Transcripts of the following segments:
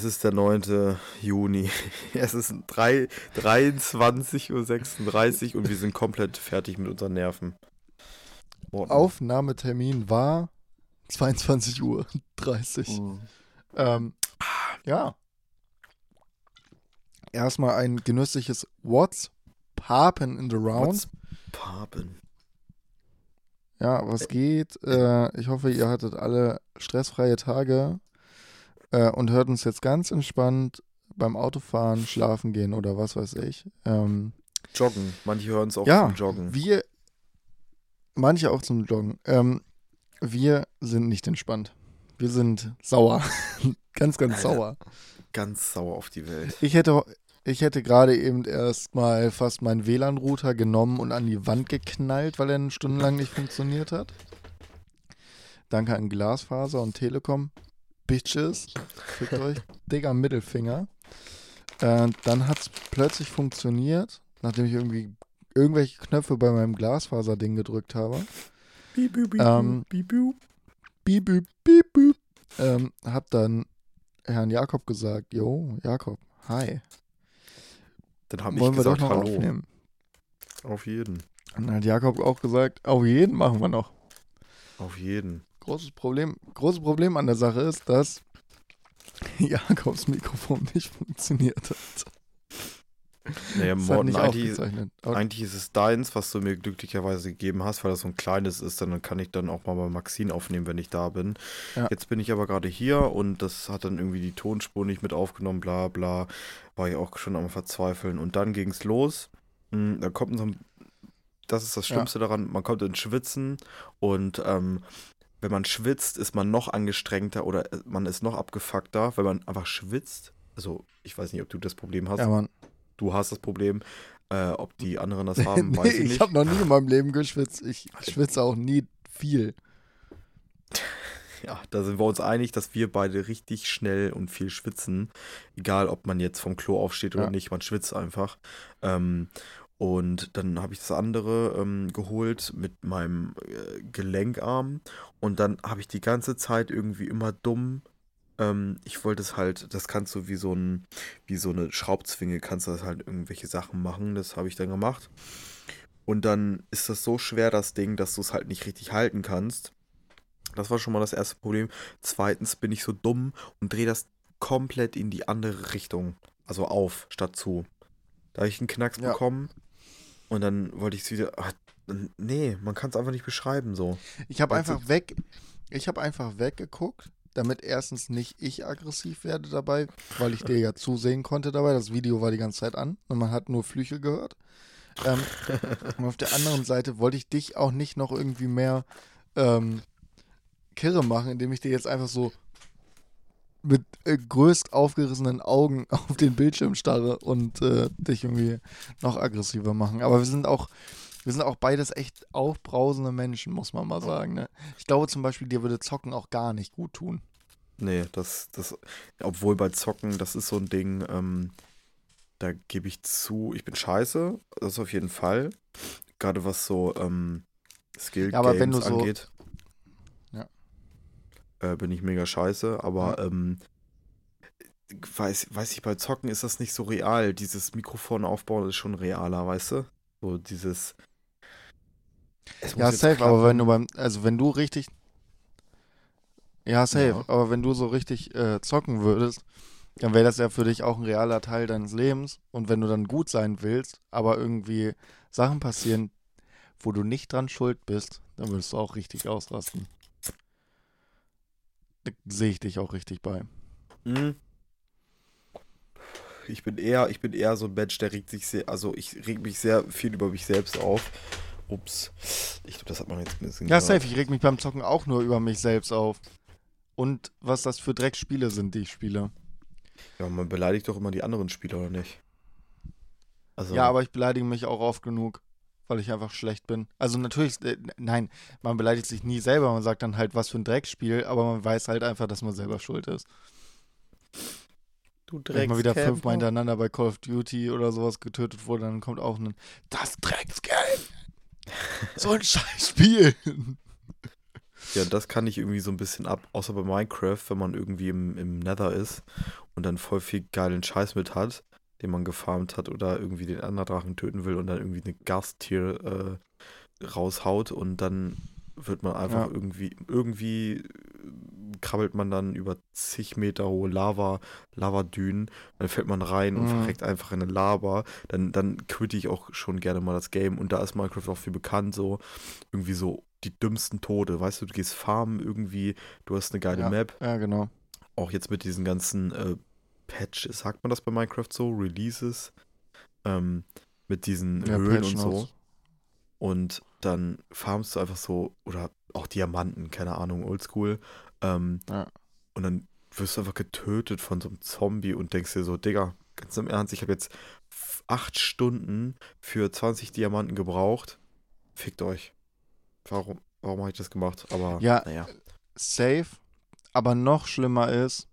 Es ist der 9. Juni. Es ist 23.36 Uhr und wir sind komplett fertig mit unseren Nerven. Worten. Aufnahmetermin war 22.30 Uhr. Mhm. Ähm, ja. Erstmal ein genüssliches What's Papen in the Round. What's Papen? Ja, was geht? Äh, ich hoffe, ihr hattet alle stressfreie Tage äh, und hört uns jetzt ganz entspannt beim Autofahren, schlafen gehen oder was weiß ich. Ähm, Joggen. Manche hören es auch ja, zum Joggen. Wir, manche auch zum Joggen. Ähm, wir sind nicht entspannt. Wir sind sauer. ganz, ganz Alter, sauer. Ganz sauer auf die Welt. Ich hätte, ich hätte gerade eben erst mal fast meinen WLAN-Router genommen und an die Wand geknallt, weil er stundenlang nicht funktioniert hat. Danke an Glasfaser und Telekom. Bitches. Fickt euch. Digga, Mittelfinger. Äh, dann hat es plötzlich funktioniert, nachdem ich irgendwie irgendwelche Knöpfe bei meinem Glasfaser-Ding gedrückt habe. Beep, beep, ähm. Ähm, hab dann Herrn Jakob gesagt, jo, Jakob, hi. Dann habe ich gesagt, wir doch noch hallo. Aufnehmen. Auf jeden. Und dann hat Jakob auch gesagt, auf jeden machen wir noch. Auf jeden großes Problem, großes Problem an der Sache ist, dass Jakobs Mikrofon nicht funktioniert hat. Naja, Morten, eigentlich, eigentlich, ist es deins, was du mir glücklicherweise gegeben hast, weil das so ein kleines ist, dann kann ich dann auch mal bei Maxine aufnehmen, wenn ich da bin. Ja. Jetzt bin ich aber gerade hier und das hat dann irgendwie die Tonspur nicht mit aufgenommen, bla bla. War ich auch schon am Verzweifeln. Und dann ging es los. Hm, da kommt so ein, das ist das Schlimmste ja. daran, man kommt ins Schwitzen und ähm, wenn man schwitzt, ist man noch angestrengter oder äh, man ist noch abgefuckter, weil man einfach schwitzt. Also, ich weiß nicht, ob du das Problem hast. Ja, Mann. Du hast das Problem. Äh, ob die anderen das haben, weiß ich nicht. Ich habe noch nie in meinem Leben geschwitzt. Ich schwitze auch nie viel. Ja, da sind wir uns einig, dass wir beide richtig schnell und viel schwitzen. Egal, ob man jetzt vom Klo aufsteht oder ja. nicht, man schwitzt einfach. Ähm, und dann habe ich das andere ähm, geholt mit meinem äh, Gelenkarm. Und dann habe ich die ganze Zeit irgendwie immer dumm. Ähm, ich wollte es halt, das kannst du wie so ein, wie so eine Schraubzwinge, kannst du das halt irgendwelche Sachen machen. Das habe ich dann gemacht. Und dann ist das so schwer, das Ding, dass du es halt nicht richtig halten kannst. Das war schon mal das erste Problem. Zweitens bin ich so dumm und drehe das komplett in die andere Richtung. Also auf, statt zu. Da habe ich einen Knacks ja. bekommen und dann wollte ich es wieder. Ach, nee, man kann es einfach nicht beschreiben so. Ich habe einfach weg. Ich habe einfach weggeguckt, damit erstens nicht ich aggressiv werde dabei, weil ich dir ja zusehen konnte dabei. Das Video war die ganze Zeit an und man hat nur Flüche gehört. Ähm, und auf der anderen Seite wollte ich dich auch nicht noch irgendwie mehr ähm, kirre machen, indem ich dir jetzt einfach so mit äh, größt aufgerissenen Augen auf den Bildschirm starre und äh, dich irgendwie noch aggressiver machen. Aber wir sind auch, wir sind auch beides echt aufbrausende Menschen, muss man mal sagen. Ne? Ich glaube zum Beispiel, dir würde Zocken auch gar nicht gut tun. Nee, das, das, obwohl bei Zocken, das ist so ein Ding, ähm, da gebe ich zu, ich bin scheiße, das auf jeden Fall. Gerade was so ähm, Skill ja, Games so, angeht äh, bin ich mega scheiße, aber ja. ähm, weiß, weiß ich, bei Zocken ist das nicht so real. Dieses Mikrofon aufbauen ist schon realer, weißt du? So dieses. Ja, safe, klappen. aber wenn du beim, also wenn du richtig. Ja, safe, ja. aber wenn du so richtig äh, zocken würdest, dann wäre das ja für dich auch ein realer Teil deines Lebens. Und wenn du dann gut sein willst, aber irgendwie Sachen passieren, wo du nicht dran schuld bist, dann würdest du auch richtig ausrasten sehe ich dich auch richtig bei. Mhm. Ich bin eher, ich bin eher so ein Mensch, der regt sich sehr, also ich reg mich sehr viel über mich selbst auf. Ups. Ich glaube, das hat man jetzt ein bisschen. Ja, gehört. safe. Ich reg mich beim Zocken auch nur über mich selbst auf. Und was das für Dreckspiele sind, die ich spiele. Ja, man beleidigt doch immer die anderen Spieler, oder nicht? Also, ja, aber ich beleidige mich auch oft genug weil ich einfach schlecht bin. Also natürlich, äh, nein, man beleidigt sich nie selber, man sagt dann halt, was für ein Dreckspiel, aber man weiß halt einfach, dass man selber schuld ist. Du Drecks Wenn mal wieder fünfmal hintereinander bei Call of Duty oder sowas getötet wurde, dann kommt auch ein Das Drecksgeld! so ein Scheißspiel! Ja, das kann ich irgendwie so ein bisschen ab, außer bei Minecraft, wenn man irgendwie im, im Nether ist und dann voll viel geilen Scheiß mit hat, den man gefarmt hat oder irgendwie den Anderdrachen töten will und dann irgendwie eine Gasttier äh, raushaut und dann wird man einfach ja. irgendwie, irgendwie krabbelt man dann über zig Meter hohe Lava, Lavadünen, dann fällt man rein und mhm. verreckt einfach in eine Lava, dann, dann quitte ich auch schon gerne mal das Game und da ist Minecraft auch viel bekannt, so irgendwie so die dümmsten Tode, weißt du, du gehst farmen irgendwie, du hast eine geile ja. Map. Ja, genau. Auch jetzt mit diesen ganzen äh, Patches, sagt man das bei Minecraft so, Releases, ähm, mit diesen ja, Höhlen und so. Und dann farmst du einfach so, oder auch Diamanten, keine Ahnung, oldschool. Ähm, ja. Und dann wirst du einfach getötet von so einem Zombie und denkst dir so, Digga, ganz im Ernst, ich habe jetzt acht Stunden für 20 Diamanten gebraucht. Fickt euch. Warum, warum habe ich das gemacht? Aber ja, naja. safe. Aber noch schlimmer ist,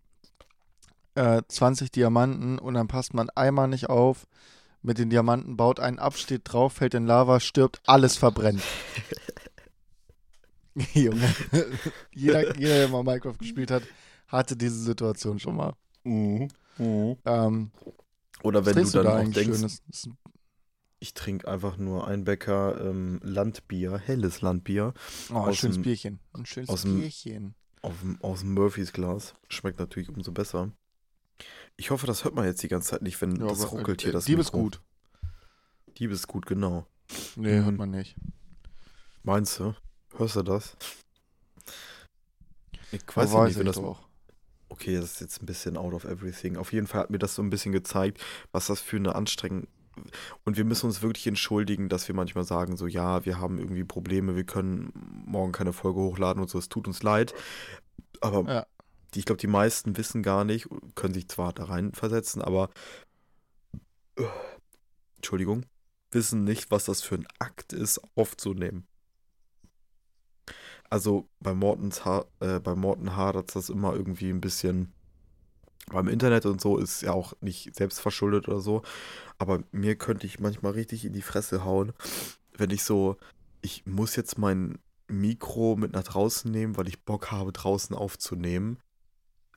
äh, 20 Diamanten und dann passt man einmal nicht auf mit den Diamanten, baut einen ab, steht drauf, fällt in Lava, stirbt, alles verbrennt. Junge. jeder, jeder, der mal Minecraft gespielt hat, hatte diese Situation schon mal. Mhm. Mhm. Ähm, Oder wenn du dann da auch denkst, ich trinke einfach nur ein Bäcker ähm, Landbier, helles Landbier. Oh, ein schönes dem, Bierchen. Ein schönes aus Bierchen. Aus dem, aus dem Murphys Glas. Schmeckt natürlich umso besser. Ich hoffe, das hört man jetzt die ganze Zeit nicht, wenn ja, das ruckelt hier. Äh, das Dieb ist gut. Dieb ist gut, genau. Nee, mhm. hört man nicht. Meinst du? Hörst du das? Ich weiß, weiß nicht, wenn das. Auch. Okay, das ist jetzt ein bisschen out of everything. Auf jeden Fall hat mir das so ein bisschen gezeigt, was das für eine Anstrengung und wir müssen uns wirklich entschuldigen, dass wir manchmal sagen, so ja, wir haben irgendwie Probleme, wir können morgen keine Folge hochladen und so, es tut uns leid. Aber ja. Die, ich glaube, die meisten wissen gar nicht, können sich zwar da reinversetzen, aber äh, Entschuldigung, wissen nicht, was das für ein Akt ist, aufzunehmen. Also bei Mortens ha äh, bei Morten hadert das immer irgendwie ein bisschen. Beim Internet und so ist ja auch nicht selbst verschuldet oder so. Aber mir könnte ich manchmal richtig in die Fresse hauen, wenn ich so, ich muss jetzt mein Mikro mit nach draußen nehmen, weil ich Bock habe, draußen aufzunehmen.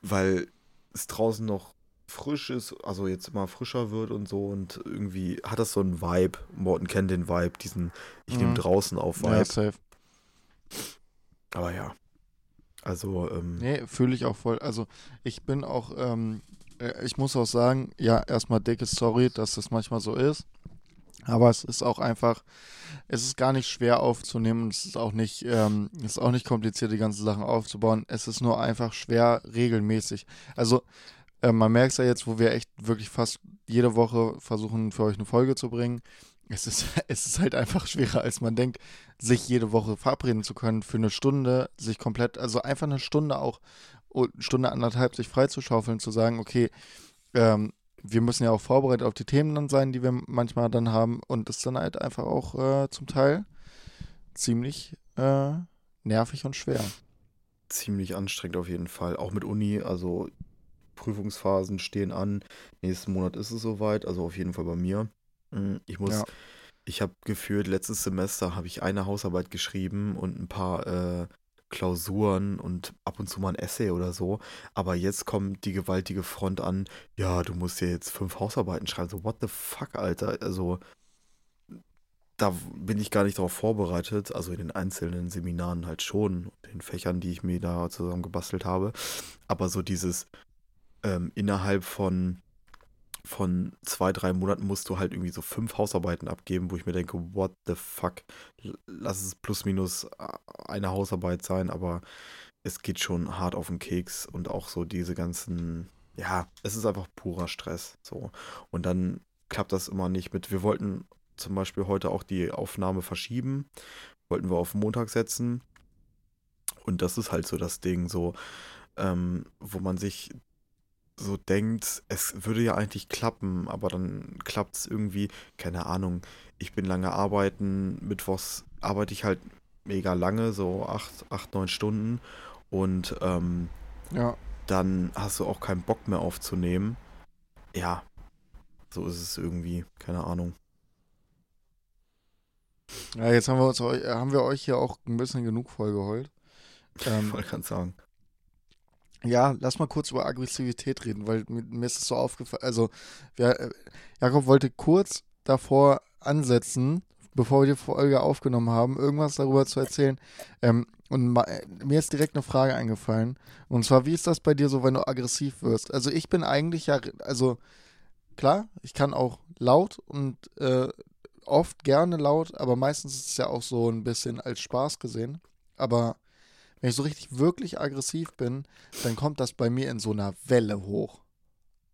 Weil es draußen noch frisch ist, also jetzt immer frischer wird und so und irgendwie hat das so einen Vibe. Morten kennt den Vibe, diesen ich mhm. nehme draußen auf Vibe. Ja, safe. Aber ja. Also, ähm. Nee, fühle ich auch voll. Also, ich bin auch, ähm, äh, ich muss auch sagen, ja, erstmal dicke Sorry, dass das manchmal so ist. Aber es ist auch einfach, es ist gar nicht schwer aufzunehmen. Es ist auch nicht, ähm, es ist auch nicht kompliziert, die ganzen Sachen aufzubauen. Es ist nur einfach schwer regelmäßig. Also, äh, man merkt es ja jetzt, wo wir echt wirklich fast jede Woche versuchen, für euch eine Folge zu bringen. Es ist, es ist halt einfach schwerer, als man denkt, sich jede Woche verabreden zu können für eine Stunde, sich komplett, also einfach eine Stunde auch, eine Stunde anderthalb sich freizuschaufeln, zu sagen, okay, ähm, wir müssen ja auch vorbereitet auf die Themen dann sein, die wir manchmal dann haben und das ist dann halt einfach auch äh, zum Teil ziemlich äh, nervig und schwer. Ziemlich anstrengend auf jeden Fall, auch mit Uni, also Prüfungsphasen stehen an. Nächsten Monat ist es soweit, also auf jeden Fall bei mir. Mm, ich muss, ja. ich habe gefühlt, letztes Semester habe ich eine Hausarbeit geschrieben und ein paar äh, Klausuren und ab und zu mal ein Essay oder so. Aber jetzt kommt die gewaltige Front an, ja, du musst ja jetzt fünf Hausarbeiten schreiben. So, what the fuck, Alter? Also, da bin ich gar nicht darauf vorbereitet. Also in den einzelnen Seminaren halt schon, den Fächern, die ich mir da zusammen gebastelt habe. Aber so dieses, ähm, innerhalb von, von zwei, drei Monaten musst du halt irgendwie so fünf Hausarbeiten abgeben, wo ich mir denke, what the fuck, lass es plus minus eine Hausarbeit sein, aber es geht schon hart auf den Keks und auch so diese ganzen, ja, es ist einfach purer Stress, so. Und dann klappt das immer nicht mit, wir wollten zum Beispiel heute auch die Aufnahme verschieben, wollten wir auf Montag setzen und das ist halt so das Ding, so, ähm, wo man sich so denkt, es würde ja eigentlich klappen, aber dann klappt es irgendwie, keine Ahnung, ich bin lange arbeiten, mittwochs arbeite ich halt mega lange, so acht, acht neun Stunden und ähm, ja. dann hast du auch keinen Bock mehr aufzunehmen. Ja, so ist es irgendwie, keine Ahnung. Ja, jetzt haben wir uns haben wir euch hier auch ein bisschen genug vollgeholt. Ähm, ich wollte gerade sagen. Ja, lass mal kurz über Aggressivität reden, weil mir, mir ist es so aufgefallen. Also, wir, äh, Jakob wollte kurz davor ansetzen, bevor wir die Folge aufgenommen haben, irgendwas darüber zu erzählen. Ähm, und mir ist direkt eine Frage eingefallen. Und zwar, wie ist das bei dir so, wenn du aggressiv wirst? Also ich bin eigentlich ja, also klar, ich kann auch laut und äh, oft gerne laut, aber meistens ist es ja auch so ein bisschen als Spaß gesehen. Aber wenn ich so richtig wirklich aggressiv bin, dann kommt das bei mir in so einer Welle hoch.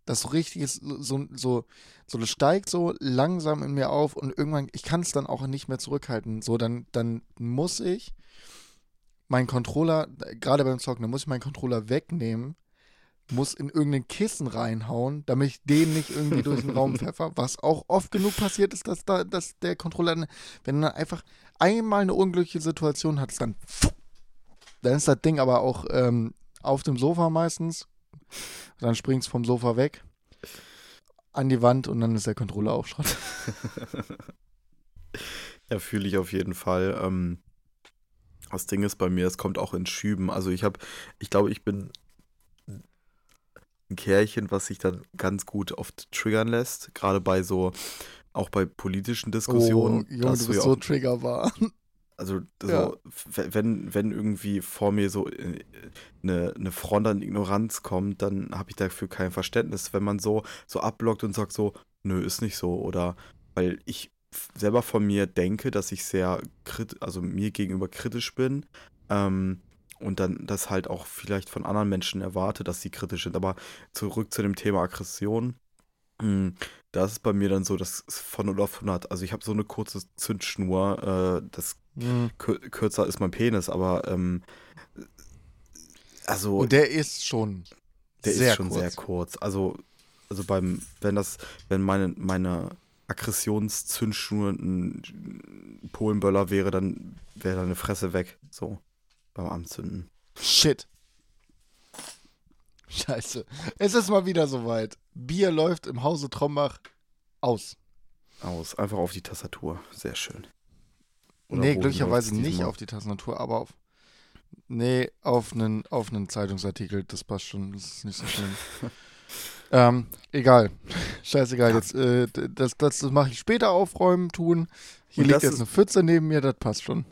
Das so richtig ist, so, so, so das steigt so langsam in mir auf und irgendwann, ich kann es dann auch nicht mehr zurückhalten. So, dann, dann muss ich meinen Controller, gerade beim Zocken, dann muss ich meinen Controller wegnehmen, muss in irgendein Kissen reinhauen, damit ich den nicht irgendwie durch den Raum pfeffer. Was auch oft genug passiert ist, dass, da, dass der Controller, wenn er einfach einmal eine unglückliche Situation hat, dann dann ist das Ding aber auch ähm, auf dem Sofa meistens. Dann springt es vom Sofa weg an die Wand und dann ist der Controller auch Schrott. ja, fühle ich auf jeden Fall. Ähm, das Ding ist bei mir, es kommt auch in Schüben. Also ich habe, ich glaube, ich bin ein Kärchen, was sich dann ganz gut oft triggern lässt. Gerade bei so, auch bei politischen Diskussionen. Oh, Junge, du bist so triggerbar. Also, so, ja. wenn, wenn irgendwie vor mir so eine, äh, eine Front an Ignoranz kommt, dann habe ich dafür kein Verständnis. Wenn man so, so abblockt und sagt so, nö, ist nicht so. Oder weil ich selber von mir denke, dass ich sehr kritisch, also mir gegenüber kritisch bin. Ähm, und dann das halt auch vielleicht von anderen Menschen erwarte, dass sie kritisch sind. Aber zurück zu dem Thema Aggression. Hm, da ist es bei mir dann so, dass es von 0 auf 100, also ich habe so eine kurze Zündschnur, äh, das mhm. kürzer ist mein Penis, aber ähm, also. Und der ist schon der sehr ist schon kurz. sehr kurz. Also, also beim, wenn das, wenn meine, meine Aggressionszündschnur ein Polenböller wäre, dann wäre deine Fresse weg. So, beim Anzünden. Shit. Scheiße. Es ist mal wieder soweit. Bier läuft im Hause Trombach aus. Aus. Einfach auf die Tastatur. Sehr schön. Oder nee, glücklicherweise nicht auf die Tastatur, aber auf. Nee, auf einen, auf einen Zeitungsartikel. Das passt schon. Das ist nicht so schlimm. ähm, egal. Scheißegal. Jetzt, äh, das, das, das mache ich später aufräumen, tun. Hier liegt jetzt eine Pfütze neben mir, das passt schon.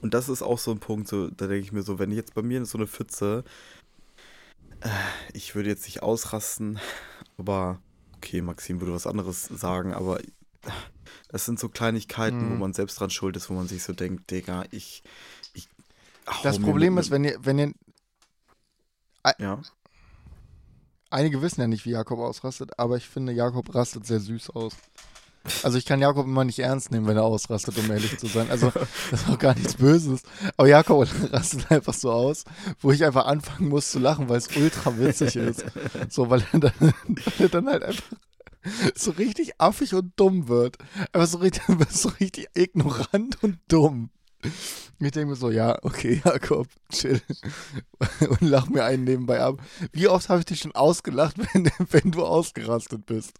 Und das ist auch so ein Punkt, so, da denke ich mir so, wenn jetzt bei mir so eine Pfütze ich würde jetzt nicht ausrasten, aber okay, Maxim würde was anderes sagen, aber das sind so Kleinigkeiten, mhm. wo man selbst dran schuld ist, wo man sich so denkt, Digga, ich. ich das Problem ist, wenn ihr, wenn ihr. Ja. Einige wissen ja nicht, wie Jakob ausrastet, aber ich finde, Jakob rastet sehr süß aus. Also ich kann Jakob immer nicht ernst nehmen, wenn er ausrastet, um ehrlich zu sein. Also das ist auch gar nichts Böses. Aber Jakob rastet einfach so aus, wo ich einfach anfangen muss zu lachen, weil es ultra witzig ist. So, weil er dann, dann halt einfach so richtig affig und dumm wird. Einfach so richtig, so richtig ignorant und dumm. Ich denke mir so, ja, okay, Jakob, chill. Und lach mir einen nebenbei ab. Wie oft habe ich dich schon ausgelacht, wenn, wenn du ausgerastet bist?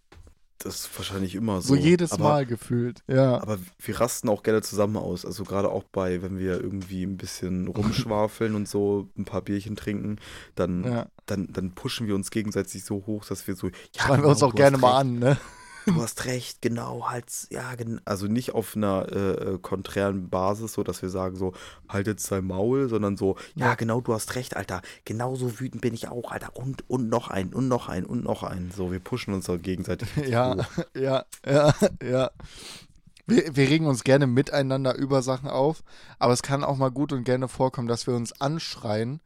Das ist wahrscheinlich immer so. So jedes aber, Mal gefühlt, ja. Aber wir rasten auch gerne zusammen aus. Also gerade auch bei, wenn wir irgendwie ein bisschen rumschwafeln und so ein paar Bierchen trinken, dann, ja. dann, dann pushen wir uns gegenseitig so hoch, dass wir so. Ja, Schreiben genau, wir uns auch gerne mal an, ne? Du hast recht, genau, halt, ja, also nicht auf einer äh, äh, konträren Basis, so dass wir sagen so, halt jetzt dein Maul, sondern so, ja, genau, du hast recht, Alter, genauso wütend bin ich auch, Alter, und, und noch ein, und noch ein, und noch ein, so, wir pushen uns so gegenseitig. ja, ja, ja, ja. Wir, wir regen uns gerne miteinander über Sachen auf, aber es kann auch mal gut und gerne vorkommen, dass wir uns anschreien,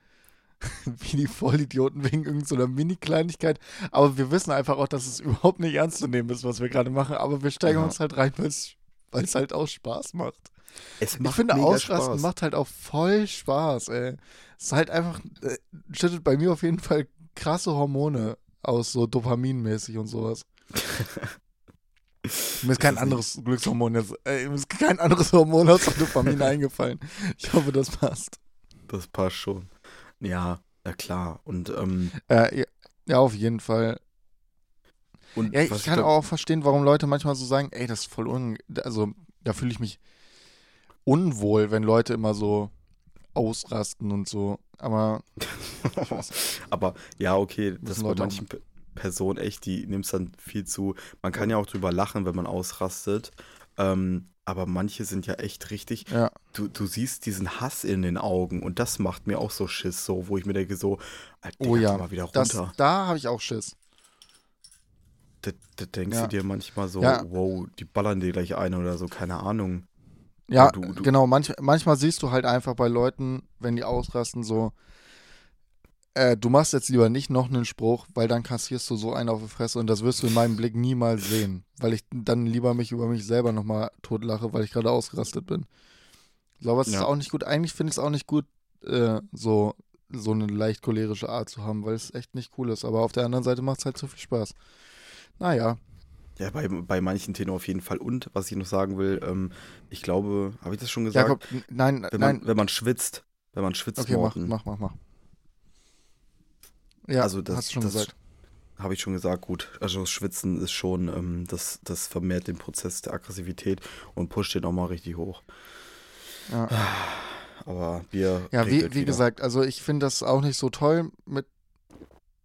wie die Vollidioten wegen irgendeiner so Mini-Kleinigkeit. Aber wir wissen einfach auch, dass es überhaupt nicht ernst zu nehmen ist, was wir gerade machen. Aber wir steigen ja. uns halt rein, weil es halt auch Spaß macht. Es macht ich finde, Ausrasten Spaß. macht halt auch voll Spaß, ey. Es ist halt einfach, äh, schüttet bei mir auf jeden Fall krasse Hormone aus, so dopaminmäßig und sowas. mir ist kein anderes Glückshormon jetzt, äh, mir ist kein anderes Hormon aus Dopamin eingefallen. Ich hoffe, das passt. Das passt schon. Ja, ja klar. Und ähm, äh, ja, ja, auf jeden Fall. Und ja, ich kann auch verstehen, warum Leute manchmal so sagen, ey, das ist voll un... Also, da fühle ich mich unwohl, wenn Leute immer so ausrasten und so. Aber. Aber ja, okay, das bei manchen Pe- Personen echt, die nimmt es dann viel zu. Man kann ja auch drüber lachen, wenn man ausrastet. Ähm, aber manche sind ja echt richtig. Ja. Du, du siehst diesen Hass in den Augen und das macht mir auch so Schiss, so, wo ich mir denke, so, Alter, Oh ja, mal wieder Das, runter. da habe ich auch Schiss. Da, da denkst Ja. du dir manchmal so, Ja. wow, die ballern dir gleich ein oder so, keine Ahnung. Ja, du- du- genau. Manch, manchmal siehst du halt einfach bei Leuten, wenn die ausrasten, so, äh, du machst jetzt lieber nicht noch einen Spruch, weil dann kassierst du so einen auf die Fresse und das wirst du in meinem Blick niemals sehen, weil ich dann lieber mich über mich selber nochmal totlache, weil ich gerade ausgerastet bin. So, aber es ist Ja. auch nicht gut. Eigentlich finde ich es auch nicht gut, äh, so, so eine leicht cholerische Art zu haben, weil es echt nicht cool ist. Aber auf der anderen Seite macht es halt so viel Spaß. Naja, Ja, bei, bei manchen Themen auf jeden Fall. Und was ich noch sagen will, ähm, ich glaube, habe ich das schon gesagt? Jakob, nein, wenn, nein. man, wenn man schwitzt, wenn man schwitzt, Okay, mach, Morten, mach, mach, mach. Ja, Also das- hast du schon das- gesagt. habe ich schon gesagt, gut. Also das Schwitzen ist schon, ähm, das, das vermehrt den Prozess der Aggressivität und pusht den auch mal richtig hoch. Ja. Aber Bier Ja, wie, wie gesagt, also ich finde das auch nicht so toll mit,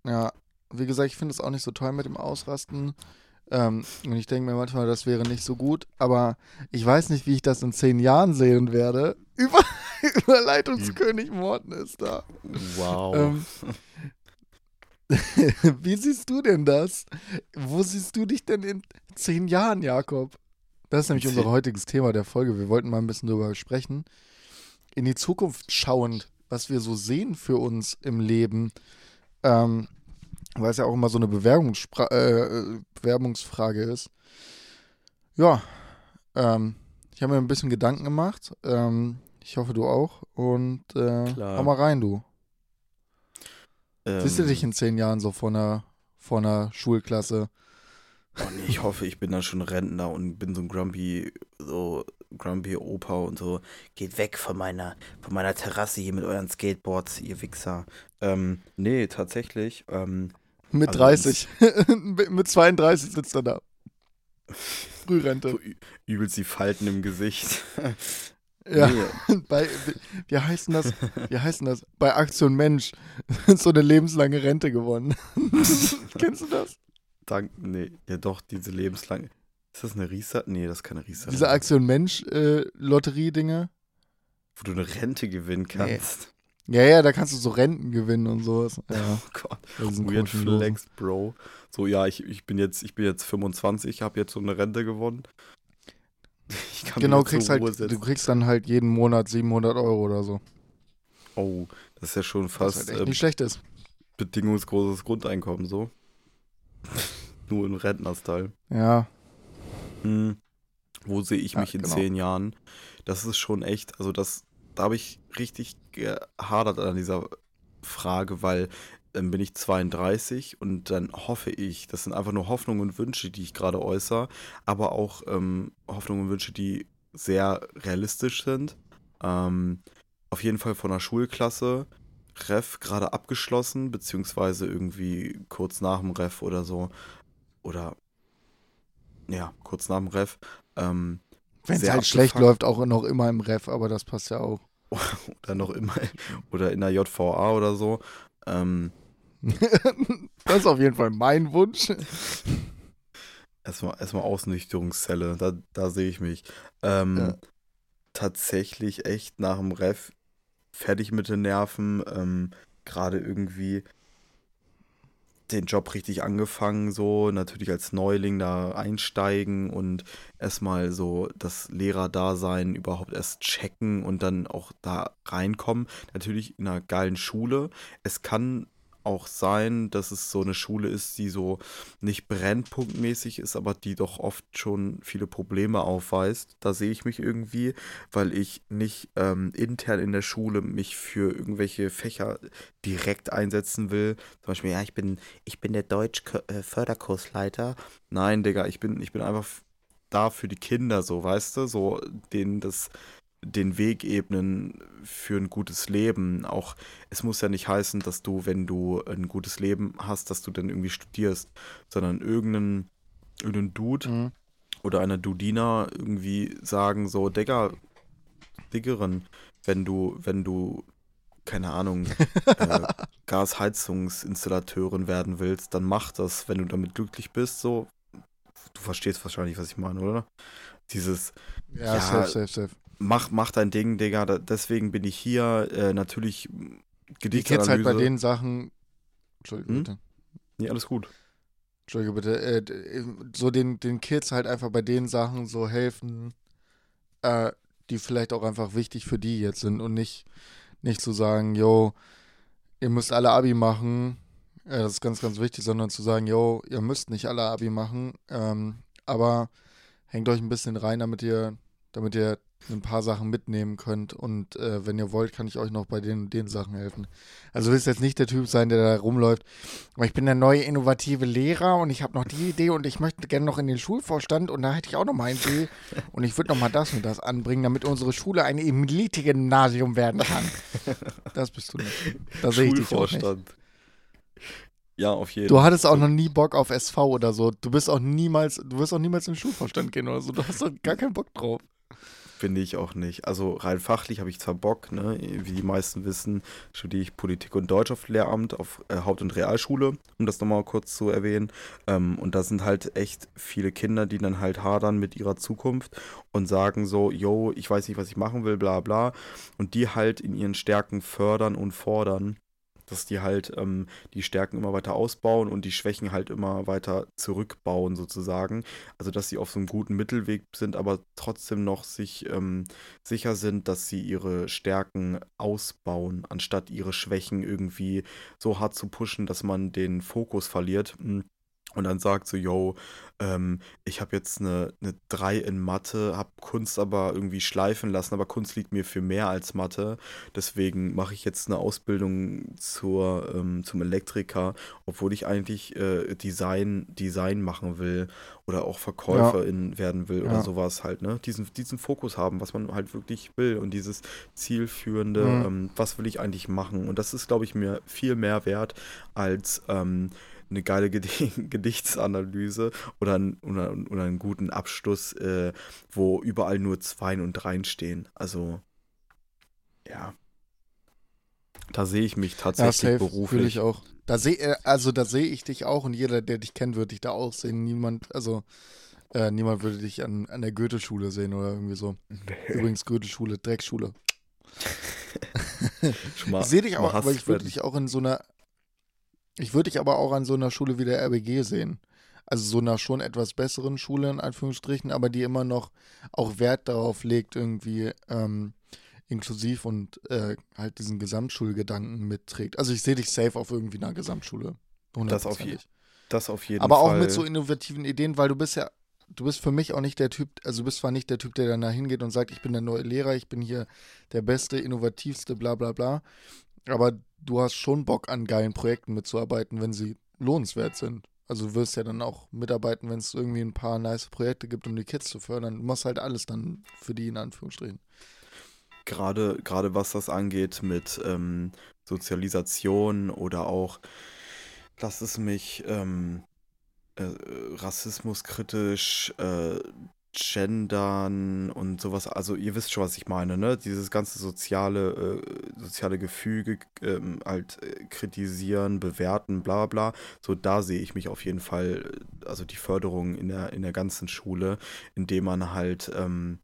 ja, wie gesagt, ich finde es auch nicht so toll mit dem Ausrasten. Ähm, und ich denke mir manchmal, das wäre nicht so gut, aber ich weiß nicht, wie ich das in zehn Jahren sehen werde. Über, Überleitungskönig Morten ist da. Wow. Ähm, wie siehst du denn das? Wo siehst du dich denn in zehn Jahren, Jakob? Das ist nämlich unser heutiges Thema der Folge. Wir wollten mal ein bisschen darüber sprechen. In die Zukunft schauend, was wir so sehen für uns im Leben. Ähm, weil es ja auch immer so eine Bewerbungsspra äh, Bewerbungsfrage ist. Ja, ähm, ich habe mir ein bisschen Gedanken gemacht. Ähm, ich hoffe, du auch. Und äh, hau mal rein, du. Ähm, Siehst du dich in zehn Jahren so vor einer, vor einer Schulklasse? oh nee, ich hoffe, ich bin dann schon Rentner und bin so ein grumpy, so grumpy Opa und so. Geht weg von meiner, von meiner Terrasse hier mit euren Skateboards, ihr Wichser. Ähm, nee, tatsächlich. Ähm, Mit Also 30. Mit 32 sitzt er da. Frührente. so übelst die Falten im Gesicht. Ja. Nee, Bei, wie heißt denn das? Wie heißt denn das? Bei Aktion Mensch so eine lebenslange Rente gewonnen. Kennst du das? dank, nee, ja doch, diese lebenslange. Ist das eine Riester? Nee, das ist keine Riester. Diese Aktion Mensch äh, Lotterie-Dinge. Wo du eine Rente gewinnen kannst. Ja, ja, da kannst du so Renten gewinnen und sowas. Ja, Oh Gott. diesen Weird. Flex, Bro. So, ja, ich, ich bin jetzt, ich bin jetzt 25, habe jetzt so eine Rente gewonnen. Genau, kriegst halt, du kriegst dann halt jeden Monat 700 Euro oder so. Oh, das ist ja schon Was fast halt echt ähm, nicht schlecht ist. bedingungsloses Grundeinkommen, so. Nur im Rentnerstyle. Ja, Hm. Wo sehe ich Ja, mich in genau. zehn Jahren? Das ist schon echt, also das, da habe ich richtig gehadert an dieser Frage, weil dann bin ich 32 und dann hoffe ich, das sind einfach nur Hoffnungen und Wünsche, die ich gerade äußere, aber auch ähm, Hoffnungen und Wünsche, die sehr realistisch sind. Ähm, auf jeden Fall von der Schulklasse, Ref gerade abgeschlossen, beziehungsweise irgendwie kurz nach dem Ref oder so. Oder ja, kurz nach dem Ref. Ähm, wenn es halt schlecht läuft, auch noch immer im Ref, aber das passt ja auch. oder noch immer oder in der JVA oder so. Ähm, das ist auf jeden Fall mein Wunsch. erstmal, erstmal Ausnüchterungszelle, da, da sehe ich mich. Ähm, Ja. Tatsächlich echt nach dem Ref fertig mit den Nerven, ähm, gerade irgendwie den Job richtig angefangen, so natürlich als Neuling da einsteigen und erstmal so das Lehrerdasein überhaupt erst checken und dann auch da reinkommen. Natürlich in einer geilen Schule. Es kann auch sein, dass es so eine Schule ist, die so nicht brennpunktmäßig ist, aber die doch oft schon viele Probleme aufweist. Da sehe ich mich irgendwie, weil ich nicht ähm, intern in der Schule mich für irgendwelche Fächer direkt einsetzen will. Zum Beispiel, ja, ich bin, ich bin der Deutsch-Förderkursleiter. Nein, Digga, ich bin, ich bin einfach da für die Kinder, so, weißt du, so denen das den Weg ebnen für ein gutes Leben. Auch es muss ja nicht heißen, dass du, wenn du ein gutes Leben hast, dass du dann irgendwie studierst, sondern irgendeinen, irgendeinen Dude Mhm. oder einer Dudina irgendwie sagen so, Digga, dickeren. Wenn du, wenn du, keine Ahnung, äh, Gasheizungsinstallateurin werden willst, dann mach das, wenn du damit glücklich bist, so. Du verstehst wahrscheinlich, was ich meine, oder? Dieses. Ja, ja safe, safe, safe. Mach, mach dein Ding, Digga. Deswegen bin ich hier. Äh, natürlich Gedichtsanalyse. Die Kids halt bei den Sachen. Entschuldigung, hm? bitte. Nee, alles gut. Entschuldige bitte. Äh, so den, den Kids halt einfach bei den Sachen so helfen, äh, die vielleicht auch einfach wichtig für die jetzt sind und nicht, nicht zu sagen, yo, ihr müsst alle Abi machen. Äh, das ist ganz, ganz wichtig, sondern zu sagen, yo, ihr müsst nicht alle Abi machen, ähm, aber hängt euch ein bisschen rein, damit ihr, damit ihr ein paar Sachen mitnehmen könnt. Und äh, wenn ihr wollt, kann ich euch noch bei den, den Sachen helfen. Also willst jetzt nicht der Typ sein, der da rumläuft. Aber ich bin der neue innovative Lehrer und ich habe noch die Idee und ich möchte gerne noch in den Schulvorstand und da hätte ich auch noch mal eine Idee. Und ich würde noch mal das und das anbringen, damit unsere Schule ein Elite-Gymnasium werden kann. Das bist du nicht. Da sehe ich dich auch nicht. Ja, auf jeden Fall. Du hattest auch noch nie Bock auf SV oder so. Du bist auch niemals, du wirst auch niemals in den Schulvorstand gehen oder so. Du hast doch gar keinen Bock drauf. Finde ich auch nicht. Also rein fachlich habe ich zwar Bock, ne? wie die meisten wissen, studiere ich Politik und Deutsch auf Lehramt auf äh, Haupt- und Realschule, um das nochmal kurz zu erwähnen. Ähm, und da sind halt echt viele Kinder, die dann halt hadern mit ihrer Zukunft und sagen so, yo, ich weiß nicht, was ich machen will, bla bla. Und die halt in ihren Stärken fördern und fordern dass die halt ähm, die Stärken immer weiter ausbauen und die Schwächen halt immer weiter zurückbauen sozusagen. Also dass sie auf so einem guten Mittelweg sind, aber trotzdem noch sich ähm, sicher sind, dass sie ihre Stärken ausbauen, anstatt ihre Schwächen irgendwie so hart zu pushen, dass man den Fokus verliert. Hm und dann sagt so, yo, ähm, ich habe jetzt eine, eine 3 in Mathe, habe Kunst aber irgendwie schleifen lassen, aber Kunst liegt mir für mehr als Mathe. Deswegen mache ich jetzt eine Ausbildung zur, ähm, zum Elektriker, obwohl ich eigentlich äh, Design, Design machen will oder auch Verkäuferin ja. werden will ja. oder sowas halt, ne? Diesen, diesen Fokus haben, was man halt wirklich will und dieses zielführende, mhm. ähm, was will ich eigentlich machen. Und das ist, glaube ich, mir viel mehr wert als ähm, eine geile Gedichtsanalyse oder, ein, oder, oder einen guten Abschluss, äh, wo überall nur Zweien und Dreien stehen. Also, ja. Da sehe ich mich tatsächlich ja, safe, beruflich. ich auch. Da sehe äh, also da sehe ich dich auch und jeder, der dich kennt, wird dich da auch sehen. Niemand, also äh, niemand würde dich an, an der Goethe-Schule sehen oder irgendwie so. Nee. Übrigens Goethe-Schule, Dreckschule. ich sehe dich auch, aber ich würde dich auch in so einer ich würde dich aber auch an so einer Schule wie der RBG sehen. Also so einer schon etwas besseren Schule in Anführungsstrichen, aber die immer noch auch Wert darauf legt, irgendwie ähm, inklusiv und äh, halt diesen Gesamtschulgedanken mitträgt. Also ich sehe dich safe auf irgendwie einer Gesamtschule. Das auf, je, das auf jeden aber Fall. Aber auch mit so innovativen Ideen, weil du bist ja, du bist für mich auch nicht der Typ, also du bist zwar nicht der Typ, der dann da hingeht und sagt, ich bin der neue Lehrer, ich bin hier der Beste, innovativste, bla bla bla. Aber du hast schon Bock an geilen Projekten mitzuarbeiten, wenn sie lohnenswert sind. Also du wirst ja dann auch mitarbeiten, wenn es irgendwie ein paar nice Projekte gibt, um die Kids zu fördern. Du machst halt alles dann für die in Anführungsstrichen. Gerade, gerade was das angeht mit ähm, Sozialisation oder auch, lass es mich ähm, äh, rassismuskritisch äh, Gendern und sowas. Also ihr wisst schon, was ich meine, ne? Dieses ganze soziale, äh, soziale Gefüge ähm, halt äh, kritisieren, bewerten, bla bla. So, da sehe ich mich auf jeden Fall, äh, also die Förderung in der, in der ganzen Schule, indem man halt, ähm,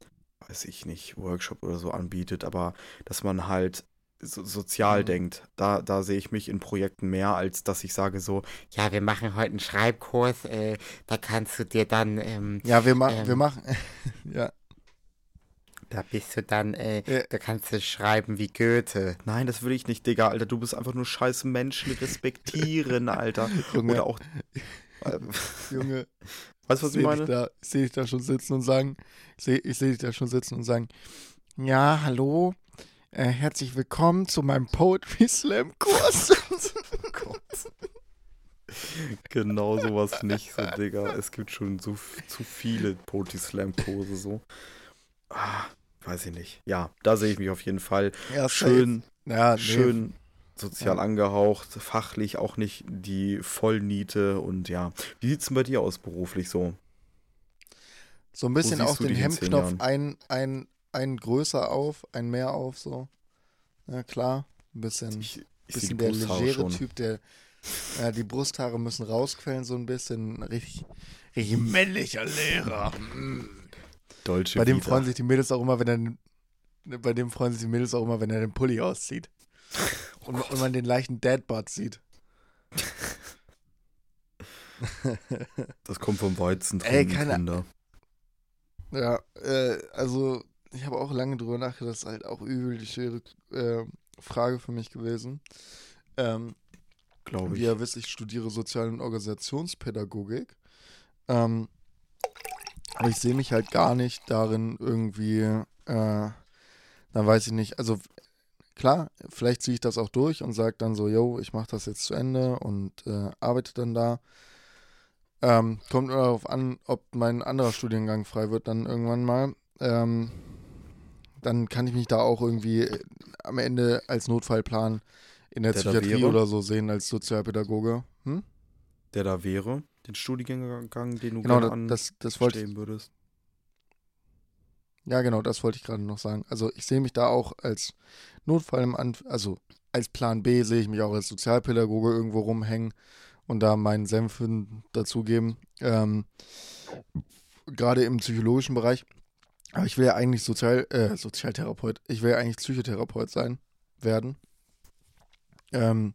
weiß ich nicht, Workshop oder so anbietet, aber dass man halt so, sozial mhm. denkt. Da, da sehe ich mich in Projekten mehr, als dass ich sage so, ja, wir machen heute einen Schreibkurs, äh, da kannst du dir dann... Ähm, ja, wir, ma ähm, wir machen... ja. Da bist du dann, äh, ja. da kannst du schreiben wie Goethe. Nein, das will ich nicht, Digga, Alter. Du bist einfach nur scheiß Menschen respektieren, Alter. Junge. Oder auch... Äh, Junge. Weißt du, was ich meine? Da, ich sehe dich da schon sitzen und sagen, ich sehe ich seh dich da schon sitzen und sagen, ja, hallo, äh, herzlich willkommen zu meinem Poetry Slam Kurs. oh. Genau sowas nicht so, Digga. Es gibt schon so, zu viele Poetry Slam Kurse so. Ah, weiß ich nicht. Ja, da sehe ich mich auf jeden Fall. Ja, schön, ja, nee. schön sozial ja. angehaucht, fachlich auch nicht die Vollniete und ja. Wie sieht es denn bei dir aus beruflich so? So ein bisschen auf den Hemdknopf ein, ein, einen größer auf, einen mehr auf, so. Ja, klar. Ein bisschen, Ich, ich bisschen der legere schon. Typ, der. Ja, die Brusthaare müssen rausquellen, so ein bisschen. Richtig, richtig männlicher Lehrer. Mm. Deutsche Bei dem Vita. freuen sich die Mädels auch immer, wenn er den, bei dem freuen sich die Mädels auch immer, wenn er den Pulli auszieht. Oh Und, und man den leichten Dadbot sieht. Das kommt vom Weizen Ey, keine- Kinder. Ja, äh, also ich habe auch lange drüber nachgedacht, das ist halt auch übel die schwere äh, Frage für mich gewesen. Ähm, Glaube wie ich. ihr wisst, ich studiere Sozial- und Organisationspädagogik. Ähm, aber ich sehe mich halt gar nicht darin irgendwie, äh, dann weiß ich nicht, also klar, vielleicht ziehe ich das auch durch und sage dann so, yo, ich mache das jetzt zu Ende und äh, arbeite dann da. Ähm, kommt nur darauf an, ob mein anderer Studiengang frei wird dann irgendwann mal. Ähm, dann kann ich mich da auch irgendwie äh, am Ende als Notfallplan in der, Der Psychiatrie oder so sehen als Sozialpädagoge. Hm? Der da wäre, den Studiengang, den du Genau, gerne das, das, anstreben würdest. ja genau, das wollte ich gerade noch sagen. Also ich sehe mich da auch als Notfall im Anf also als Plan B sehe ich mich auch als Sozialpädagoge irgendwo rumhängen und da meinen Senf dazugeben. Ähm, gerade im psychologischen Bereich. Aber ich will ja eigentlich Sozial, äh, Sozialtherapeut. Ich will ja eigentlich Psychotherapeut sein, werden. Ähm,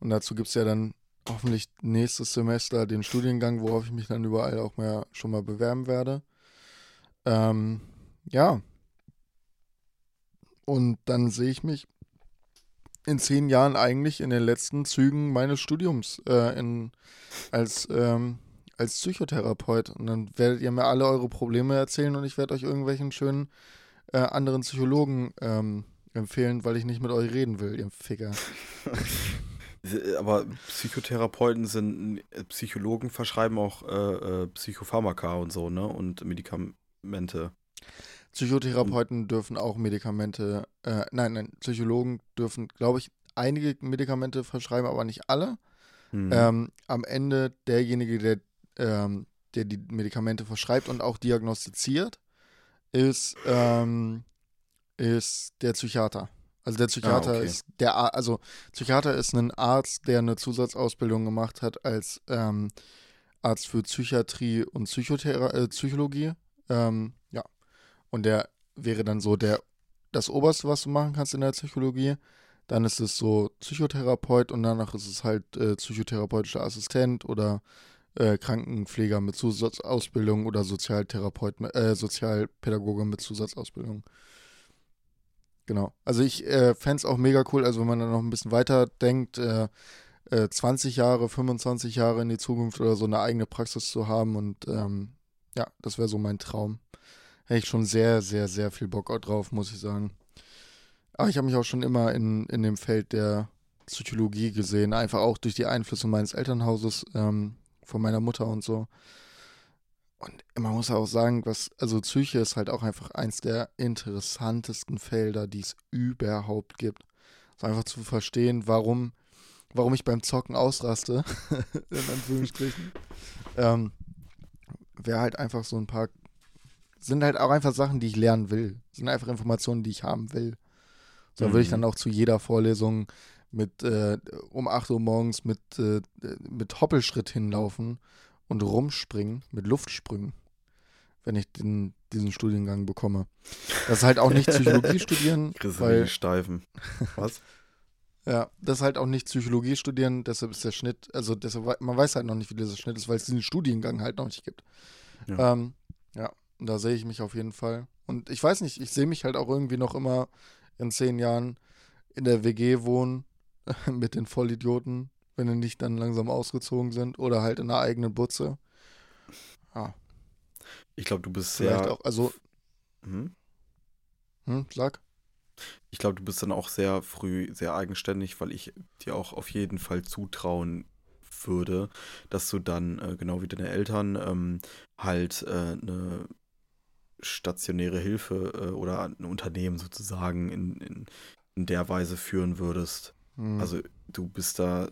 und dazu gibt es ja dann hoffentlich nächstes Semester den Studiengang, worauf ich mich dann überall auch mehr schon mal bewerben werde. Ähm, ja. Und dann sehe ich mich in zehn Jahren eigentlich in den letzten Zügen meines Studiums äh, in, als, ähm, als Psychotherapeut. Und dann werdet ihr mir alle eure Probleme erzählen und ich werde euch irgendwelchen schönen äh, anderen Psychologen ähm, empfehlen, weil ich nicht mit euch reden will, ihr Ficker. Aber Psychotherapeuten sind, äh, Psychologen verschreiben auch äh, äh, Psychopharmaka und so, ne? Und Medikamente. Psychotherapeuten dürfen auch Medikamente, äh, nein, nein, Psychologen dürfen, glaube ich, einige Medikamente verschreiben, aber nicht alle. Mhm. Ähm, am Ende derjenige, der, ähm, der die Medikamente verschreibt und auch diagnostiziert, ist, ähm, ist der Psychiater. Also der Psychiater Ah, okay. ist der, Ar- also Psychiater ist ein Arzt, der eine Zusatzausbildung gemacht hat als ähm, Arzt für Psychiatrie und Psychothera äh, Psychologie. Ähm, ja. Und der wäre dann so der das Oberste, was du machen kannst in der Psychologie. Dann ist es so Psychotherapeut und danach ist es halt äh, psychotherapeutischer Assistent oder äh, Krankenpfleger mit Zusatzausbildung oder Sozialtherapeut, äh, Sozialpädagoge mit Zusatzausbildung. Genau. Also ich äh, fände es auch mega cool, also wenn man dann noch ein bisschen weiter denkt, äh, äh, 20 Jahre, 25 Jahre in die Zukunft oder so eine eigene Praxis zu haben und ähm, ja, das wäre so mein Traum. Hätte ich schon sehr, sehr, sehr viel Bock drauf, muss ich sagen. Aber ich habe mich auch schon immer in, in dem Feld der Psychologie gesehen, einfach auch durch die Einflüsse meines Elternhauses, ähm, von meiner Mutter und so. Und man muss auch sagen, was, also Psyche ist halt auch einfach eins der interessantesten Felder, die es überhaupt gibt. So einfach zu verstehen, warum, warum ich beim Zocken ausraste, in Anführungsstrichen. ähm, Wäre halt einfach so ein paar, sind halt auch einfach Sachen, die ich lernen will. Sind einfach Informationen, die ich haben will. So dann würde ich Mhm. dann auch zu jeder Vorlesung mit äh, um 8 Uhr morgens mit, äh, mit Hoppelschritt hinlaufen und rumspringen mit Luftsprüngen, wenn ich den, diesen Studiengang bekomme. Das ist halt auch nicht Psychologie studieren, Chris weil Steifen. Was? ja, das ist halt auch nicht Psychologie studieren, deshalb ist der Schnitt, also deshalb, man weiß halt noch nicht, wie dieser Schnitt ist, weil es diesen Studiengang halt noch nicht gibt. Ja. Ähm, ja, da sehe ich mich auf jeden Fall. Und ich weiß nicht, ich sehe mich halt auch irgendwie noch immer in zehn Jahren in der WG wohnen mit den Vollidioten, wenn die nicht dann langsam ausgezogen sind oder halt in einer eigenen Butze. Ja, Ich glaube, du bist vielleicht sehr. auch, also, Hm? hm, sag. Ich glaube, du bist dann auch sehr früh sehr eigenständig, weil ich dir auch auf jeden Fall zutrauen würde, dass du dann, äh, genau wie deine Eltern, ähm, halt äh, eine stationäre Hilfe äh, oder ein Unternehmen sozusagen in, in, in der Weise führen würdest. Hm. Also du bist da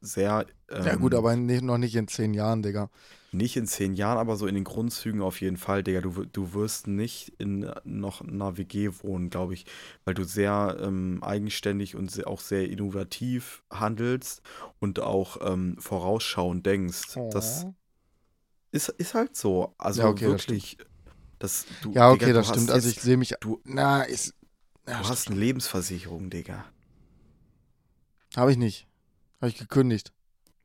sehr. Ähm, ja, gut, aber nicht, noch nicht in zehn Jahren, Digga. Nicht in zehn Jahren, aber so in den Grundzügen auf jeden Fall, Digga. Du, du wirst nicht in noch einer WG wohnen, glaube ich, weil du sehr ähm, eigenständig und sehr, auch sehr innovativ handelst und auch ähm, vorausschauend denkst. Oh. Das ist, ist halt so. Also ja, okay, wirklich. Das, du, ja, okay, Digga, das stimmt. Also ich sehe mich. Du, na, ist, ja, du hast eine Lebensversicherung, Digga. Habe ich nicht. Habe ich gekündigt.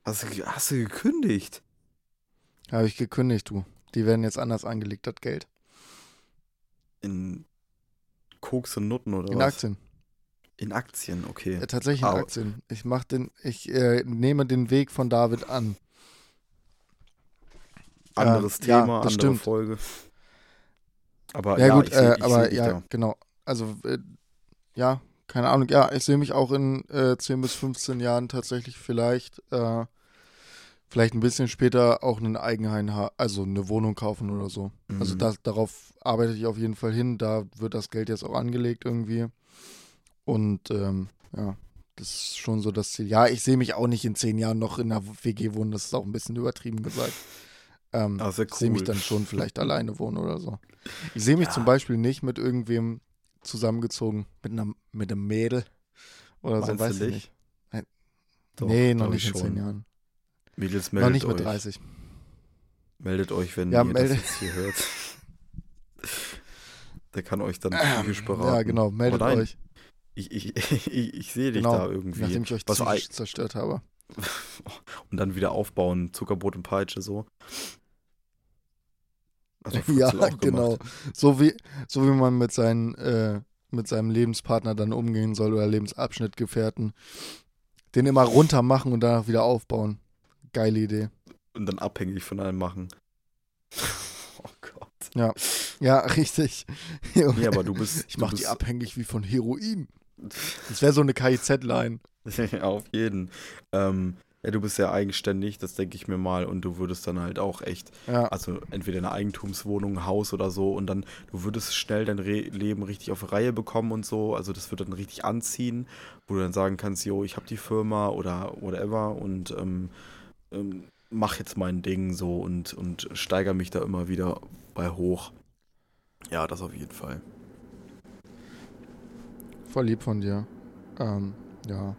Hast du, hast du gekündigt? Habe ich gekündigt, du. Die werden jetzt anders angelegt, das Geld. In Koks und Nutten oder in was? In Aktien. In Aktien, okay. Ja, tatsächlich in Aktien. Ich mach den, ich äh, nehme den Weg von David an. Anderes äh, Thema, ja, andere stimmt. Folge. Aber ja, ja gut, seh, äh, aber ja, genau. Also äh, ja, keine Ahnung. Ja, ich sehe mich auch in äh, 10 bis 15 Jahren tatsächlich vielleicht äh, vielleicht ein bisschen später auch einen Eigenheim, also eine Wohnung kaufen oder so. Also mhm. Also das, darauf arbeite ich auf jeden Fall hin. Da wird das Geld jetzt auch angelegt irgendwie. Und ähm, ja, das ist schon so das Ziel. Ja, ich sehe mich auch nicht in zehn Jahren noch in einer WG wohnen. Das ist auch ein bisschen übertrieben gesagt. Ähm, cool. Ich sehe mich dann schon vielleicht alleine wohnen oder so. Ich sehe mich ja. zum Beispiel nicht mit irgendwem zusammengezogen, mit, einer, mit einem Mädel oder Meinst so, weiß ich nicht. Doch, nee, noch nicht in zehn Jahren. Mädels meldet Noch nicht mit euch. 30. Meldet euch, wenn ja, ihr meldet. das jetzt hier hört. Der kann euch dann psychisch beraten. Ja, genau, meldet nein, euch. Ich, ich, ich, ich sehe dich genau, da irgendwie. Nachdem ich euch was zerstört habe. Und dann wieder aufbauen, Zuckerbrot und Peitsche, so. ja, genau. So wie, so wie man mit, seinen, äh, mit seinem Lebenspartner dann umgehen soll oder Lebensabschnittgefährten. Den immer runter machen und danach wieder aufbauen. Geile Idee. Und dann abhängig von einem machen. oh Gott. Ja, ja, richtig. ja, aber du bist. Ich mach die abhängig wie von Heroin. Das wäre so eine KIZ-Line. Auf jeden. Ähm, ja, du bist sehr eigenständig, das denke ich mir mal. Und du würdest dann halt auch echt, ja. also entweder eine Eigentumswohnung, ein Haus oder so. Und dann, du würdest schnell dein Re Leben richtig auf Reihe bekommen und so. Also das würde dann richtig anziehen, wo du dann sagen kannst, jo, ich habe die Firma oder whatever und ähm, ähm, mach jetzt mein Ding so und, und steigere mich da immer wieder bei hoch. Ja, das auf jeden Fall. Voll lieb von dir. Ähm, ja.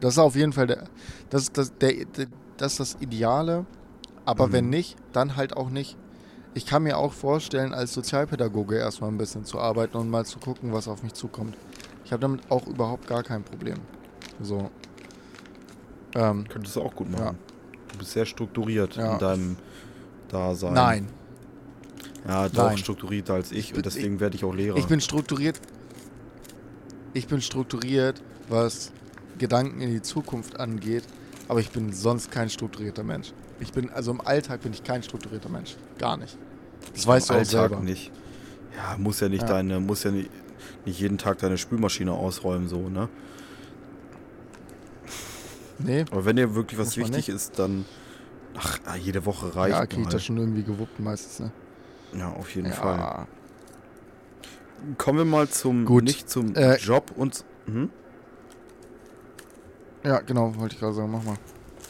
Das ist auf jeden Fall der, das, das, der, der, das ist das Ideale. Aber mhm. wenn nicht, dann halt auch nicht. Ich kann mir auch vorstellen, als Sozialpädagoge erstmal ein bisschen zu arbeiten und mal zu gucken, was auf mich zukommt. Ich habe damit auch überhaupt gar kein Problem. So. Ähm, Könntest du auch gut machen. Ja. Du bist sehr strukturiert ja. in deinem Dasein. Nein. Ja, doch Nein. strukturierter als ich, ich bin, und deswegen werde ich auch Lehrer. Ich bin strukturiert. Ich bin strukturiert, was Gedanken in die Zukunft angeht, aber ich bin sonst kein strukturierter Mensch. Ich bin, also im Alltag bin ich kein strukturierter Mensch. Gar nicht. Das weißt Im du auch Alltag selber. nicht. Ja, muss ja nicht ja. deine, muss ja nicht, nicht jeden Tag deine Spülmaschine ausräumen, so, ne? Nee. Aber wenn dir wirklich was wichtig ist, dann. Ach, ah, jede Woche reicht. Ja, krieg ich das schon irgendwie gewuppt meistens, ne? Ja, auf jeden ja. Fall. Kommen wir mal zum. Gut. Nicht zum äh, Job und. Hm? Ja, genau, wollte ich gerade sagen, mach mal.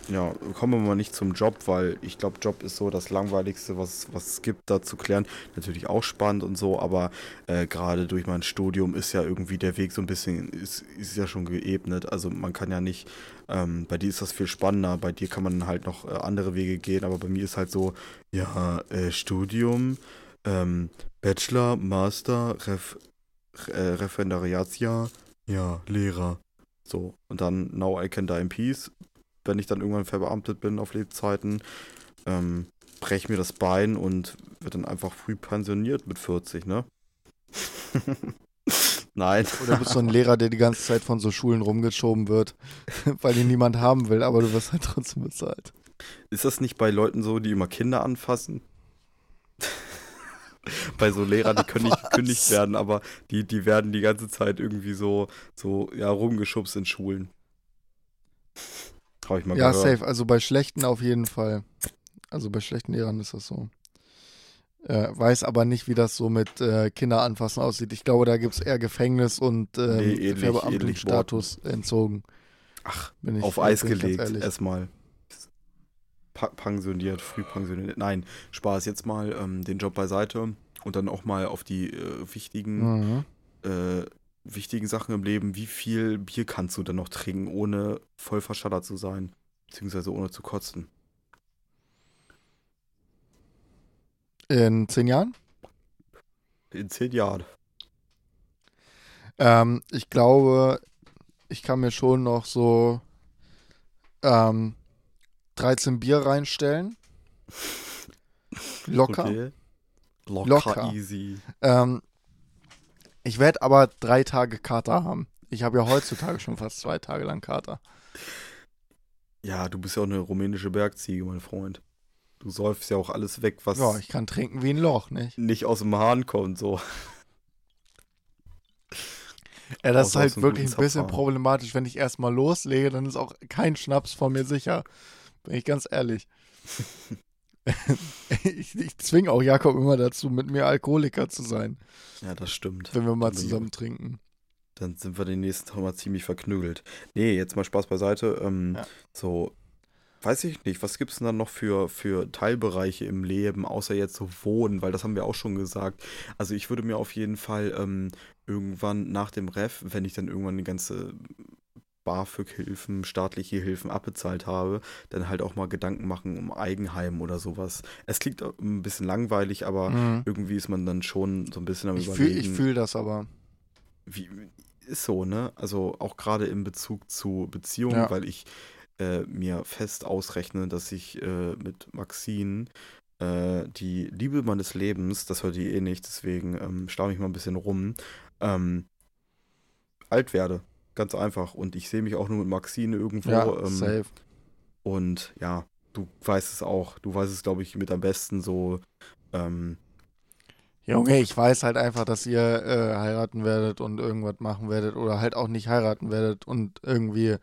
Ja, kommen wir mal nicht zum Job, weil ich glaube, Job ist so das Langweiligste, was, was es gibt, da zu klären. Natürlich auch spannend und so, aber äh, gerade durch mein Studium ist ja irgendwie der Weg so ein bisschen, ist, ist ja schon geebnet. Also man kann ja nicht, ähm, bei dir ist das viel spannender, bei dir kann man halt noch äh, andere Wege gehen, aber bei mir ist halt so, ja, äh, Studium, ähm, Bachelor, Master, Ref, äh, Referendariatsjahr, ja, Lehrer. So, und dann Now I Can Die in Peace, wenn ich dann irgendwann verbeamtet bin auf Lebzeiten, ähm, breche mir das Bein und wird dann einfach früh pensioniert mit 40, ne? Nein. Oder bist du ein Lehrer, der die ganze Zeit von so Schulen rumgeschoben wird, weil ihn niemand haben will, aber du wirst halt trotzdem bezahlt. Ist das nicht bei Leuten so, die immer Kinder anfassen? bei so Lehrern, die können nicht gekündigt werden, aber die, die werden die ganze Zeit irgendwie so, so ja, rumgeschubst in Schulen. Habe ich mal ja, gehört. safe. Also bei schlechten auf jeden Fall. Also bei schlechten Lehrern ist das so. Äh, weiß aber nicht, wie das so mit äh, Kinderanfassen aussieht. Ich glaube, da gibt es eher Gefängnis und ähm, nee, Verbeamtungsstatus entzogen. Ach, Bin ich- auf Eis gelegt, erstmal. Pensioniert, früh pensioniert. Nein, Spaß, jetzt mal ähm, den Job beiseite und dann auch mal auf die äh, wichtigen, Mhm. äh, wichtigen Sachen im Leben. Wie viel Bier kannst du dann noch trinken, ohne voll verschattert zu sein? Beziehungsweise ohne zu kotzen? In zehn Jahren? In zehn Jahren. Ähm, ich glaube, ich kann mir schon noch so ähm, 13 Bier reinstellen. Locker. Okay. Locker, Locker. easy. Ähm, ich werde aber drei Tage Kater haben. Ich habe ja heutzutage schon fast zwei Tage lang Kater. Ja, du bist ja auch eine rumänische Bergziege, mein Freund. Du säufst ja auch alles weg, was Ja, ich kann trinken wie ein Loch, nicht? nicht aus dem Hahn kommt, so. Ja, das ist halt wirklich ein bisschen problematisch. Wenn ich erstmal loslege, dann ist auch kein Schnaps vor mir sicher. Bin ich ganz ehrlich. ich ich zwinge auch Jakob immer dazu, mit mir Alkoholiker zu sein, Ja, das stimmt. wenn wir mal zusammen trinken. Dann sind wir den nächsten Tag mal ziemlich verknügelt. Nee, jetzt mal Spaß beiseite. Ähm, Ja. So, weiß ich nicht, was gibt es denn dann noch für, für Teilbereiche im Leben, außer jetzt so Wohnen, weil das haben wir auch schon gesagt. Also ich würde mir auf jeden Fall ähm, irgendwann nach dem Ref, wenn ich dann irgendwann die ganze BAföG-Hilfen, staatliche Hilfen abbezahlt habe, dann halt auch mal Gedanken machen um Eigenheim oder sowas. Es klingt ein bisschen langweilig, aber Mhm. irgendwie ist man dann schon so ein bisschen am Ich fühle überlegen ich fühl das aber. wie, ist so, ne? Also auch gerade in Bezug zu Beziehungen, Ja. weil ich äh, mir fest ausrechne, dass ich äh, mit Maxine äh, die Liebe meines Lebens, das hört die eh nicht, deswegen ähm, staune ich mal ein bisschen rum, ähm, alt werde. Ganz einfach. Und ich sehe mich auch nur mit Maxine irgendwo. Ja, ähm, safe. und ja, du weißt es auch. Du weißt es, glaube ich, mit am besten so. Ähm, Junge, ich weiß halt einfach, dass ihr äh, heiraten werdet und irgendwas machen werdet oder halt auch nicht heiraten werdet und irgendwie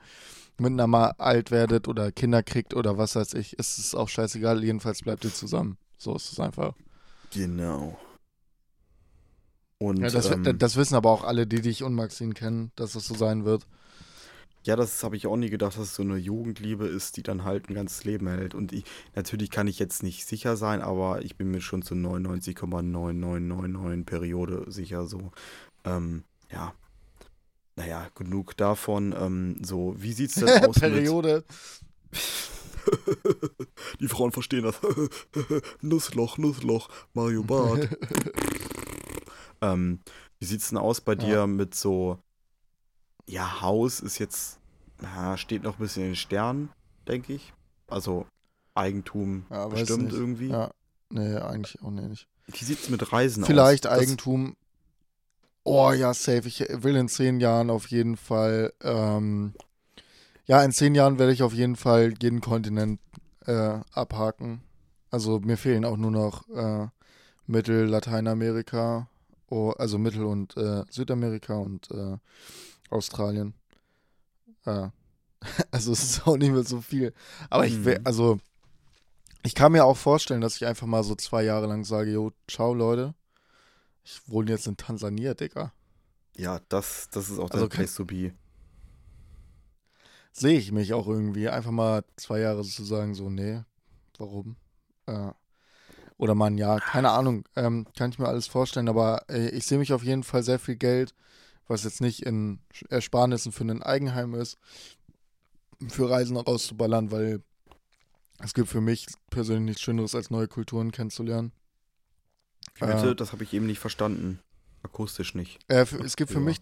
miteinander mal alt werdet oder Kinder kriegt oder was weiß ich. Es ist auch scheißegal, jedenfalls bleibt ihr zusammen. So ist es einfach. genau. Und Ja, das, ähm, das wissen aber auch alle, die dich und Maxine kennen, dass das so sein wird. Ja, das habe ich auch nie gedacht, dass es so eine Jugendliebe ist, die dann halt ein ganzes Leben hält. Und ich, natürlich kann ich jetzt nicht sicher sein, aber ich bin mir schon zu 99,9999 Periode sicher so. Ähm, ja. Naja, genug davon. Ähm, so, wie sieht's denn aus Periode. Die Frauen verstehen das. Nussloch, Nussloch, Mario Barth. Ähm, wie sieht's denn aus bei Ja. dir mit so... Ja, Haus ist jetzt... Ja, steht noch ein bisschen in den Sternen, denke ich. Also Eigentum Ja, bestimmt irgendwie. Ja, nee, eigentlich auch nicht. Wie sieht's mit Reisen Vielleicht aus? Das- Eigentum. Oh ja, safe. Ich will in zehn Jahren auf jeden Fall. Ähm, ja, in zehn Jahren werde ich auf jeden Fall jeden Kontinent äh, abhaken. Also mir fehlen auch nur noch äh, Mittel Lateinamerika, oh, also Mittel- und äh, Südamerika und äh, Australien. Äh, also es ist auch nicht mehr so viel. Aber ich will, Mhm. also ich kann mir auch vorstellen, dass ich einfach mal so zwei Jahre lang sage, jo, ciao Leute. Ich wohne jetzt in Tansania, Digga. Ja, das, das ist auch Also der Place to be. Sehe ich mich auch irgendwie. Einfach mal zwei Jahre zu sagen, so, nee, warum? Äh, oder mal ein Jahr, keine Ahnung. Ähm, kann ich mir alles vorstellen, aber äh, ich sehe mich auf jeden Fall sehr viel Geld, was jetzt nicht in Ersparnissen für ein Eigenheim ist, für Reisen rauszuballern, weil es gibt für mich persönlich nichts Schöneres, als neue Kulturen kennenzulernen. Bitte? Äh, das habe ich eben nicht verstanden. Akustisch nicht. Äh, es gibt für Ja. mich,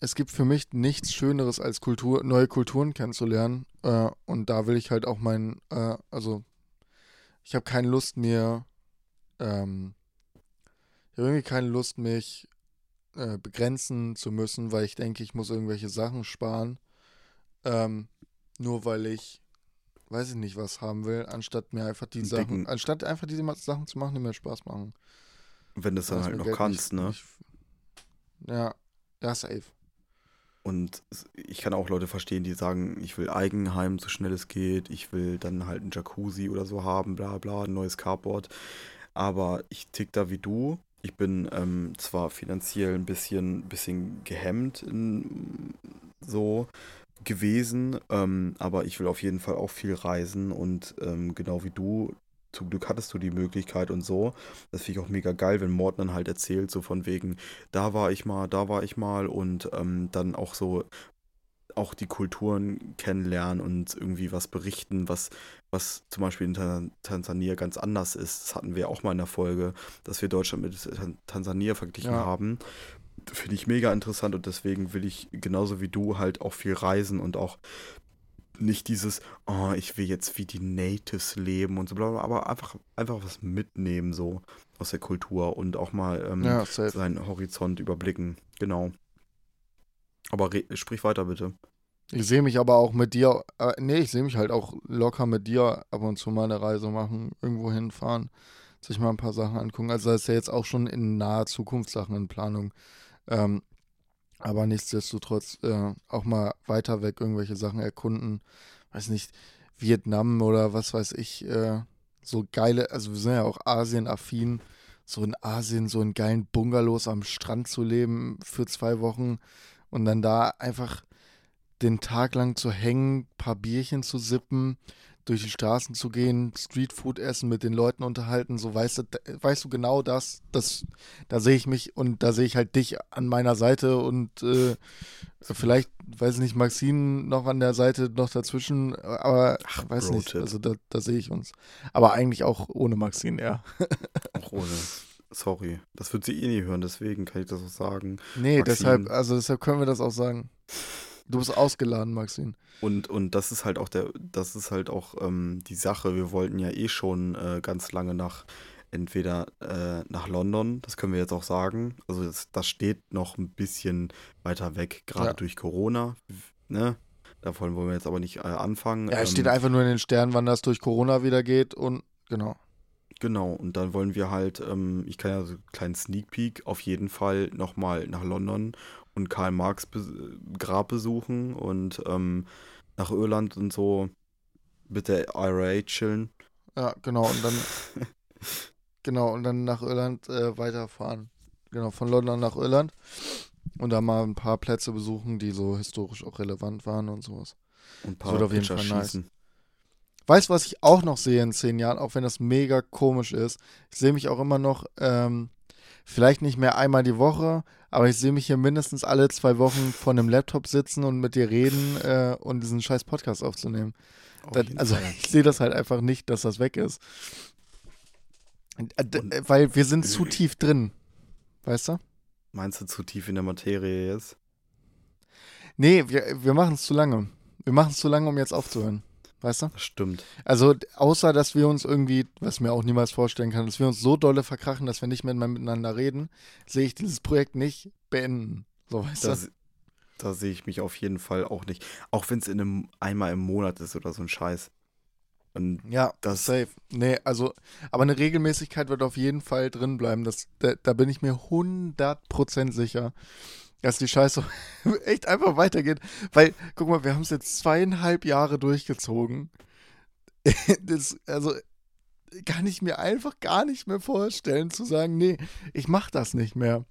es gibt für mich nichts Schöneres als Kultur, neue Kulturen kennenzulernen. Äh, und da will ich halt auch mein, äh, also ich habe keine Lust mir, ähm, ich habe irgendwie keine Lust, mich äh, begrenzen zu müssen, weil ich denke, ich muss irgendwelche Sachen sparen. Ähm, nur weil ich, weiß ich nicht, was haben will, anstatt mir einfach die Sachen, dicken- anstatt einfach diese Sachen zu machen, die mir Spaß machen. Wenn du es dann halt noch Geld kannst, nicht- ne? nicht- ja, ja, safe. Und ich kann auch Leute verstehen, die sagen, ich will Eigenheim, so schnell es geht, ich will dann halt ein Jacuzzi oder so haben, bla bla, ein neues Carport. Aber ich tick da wie du. Ich bin ähm, zwar finanziell ein bisschen, bisschen gehemmt in, so, gewesen, ähm, aber ich will auf jeden Fall auch viel reisen und ähm, genau wie du, zum Glück hattest du die Möglichkeit und so. Das finde ich auch mega geil, wenn Morten dann halt erzählt, so von wegen, da war ich mal, da war ich mal und ähm, dann auch so auch die Kulturen kennenlernen und irgendwie was berichten, was, was zum Beispiel in Tansania ganz anders ist. Das hatten wir auch mal in der Folge, dass wir Deutschland mit Tansania verglichen ja. haben. Finde ich mega interessant und deswegen will ich genauso wie du halt auch viel reisen und auch nicht dieses, oh, ich will jetzt wie die Natives leben und so, bla, aber einfach, einfach was mitnehmen so aus der Kultur und auch mal ähm, ja, seinen Horizont überblicken. Genau. Aber sprich weiter bitte. Ich sehe mich aber auch mit dir, äh, nee, ich sehe mich halt auch locker mit dir ab und zu mal eine Reise machen, irgendwo hinfahren, sich mal ein paar Sachen angucken. Also das ist ja jetzt auch schon in naher Zukunft Sachen in Planung. Ähm, aber nichtsdestotrotz äh, auch mal weiter weg irgendwelche Sachen erkunden. Weiß nicht, Vietnam oder was weiß ich, äh, so geile, also wir sind ja auch Asien-affin, so in Asien so in geilen Bungalows am Strand zu leben für zwei Wochen und dann da einfach den Tag lang zu hängen, paar Bierchen zu sippen, durch die Straßen zu gehen, Streetfood essen, mit den Leuten unterhalten, so weißt du, weißt du genau das, das, da sehe ich mich und da sehe ich halt dich an meiner Seite und äh, vielleicht, weiß ich nicht, Maxine noch an der Seite noch dazwischen, aber Ach, weiß Bro nicht, also da, da sehe ich uns. Aber eigentlich auch ohne Maxine, ja. auch ohne. Sorry, das wird sie eh nie hören, deswegen kann ich das auch sagen. Nee, Maxine. deshalb, also deshalb können wir das auch sagen. Du bist ausgeladen, Maxine. Und, und das ist halt auch der, das ist halt auch ähm, die Sache. Wir wollten ja eh schon äh, ganz lange nach entweder äh, nach London, das können wir jetzt auch sagen. Also das, das steht noch ein bisschen weiter weg, gerade ja. durch Corona. Ne? Davon wollen wir jetzt aber nicht äh, anfangen. Ja, es ähm, steht einfach nur in den Sternen, wann das durch Corona wieder geht und genau. Genau, und dann wollen wir halt, ähm, ich kann ja so einen kleinen Sneak Peek auf jeden Fall nochmal nach London und Karl Marx Grab besuchen und ähm, nach Irland und so mit der IRA chillen. Ja, genau, und dann genau, und dann nach Irland äh, weiterfahren. Genau, von London nach Irland und da mal ein paar Plätze besuchen, die so historisch auch relevant waren und sowas. Und ein paar das wird auf jeden Fall schießen. Weißt du, was ich auch noch sehe in zehn Jahren, auch wenn das mega komisch ist? Ich sehe mich auch immer noch ähm, vielleicht nicht mehr einmal die Woche, aber ich sehe mich hier mindestens alle zwei Wochen vor einem Laptop sitzen und mit dir reden äh, und diesen scheiß Podcast aufzunehmen. Das, also Fall. ich sehe das halt einfach nicht, dass das weg ist. Äh, und, weil wir sind zu tief drin. Weißt du? Meinst du zu tief in der Materie jetzt? Nee, wir, wir machen es zu lange. Wir machen es zu lange, um jetzt aufzuhören. Weißt du? Das stimmt. Also, außer dass wir uns irgendwie, was mir auch niemals vorstellen kann, dass wir uns so dolle verkrachen, dass wir nicht mehr miteinander reden, sehe ich dieses Projekt nicht beenden. So, weißt das, du? Da sehe ich mich auf jeden Fall auch nicht. Auch wenn es in einem einmal im Monat ist oder so ein Scheiß. Und ja, das safe. Nee, also, aber eine Regelmäßigkeit wird auf jeden Fall drin bleiben. Das, da, da bin ich mir 100% sicher dass die Scheiße echt einfach weitergeht. Weil, guck mal, wir haben es jetzt zweieinhalb Jahre durchgezogen. Das, also, kann ich mir einfach gar nicht mehr vorstellen, zu sagen, nee, ich mach das nicht mehr.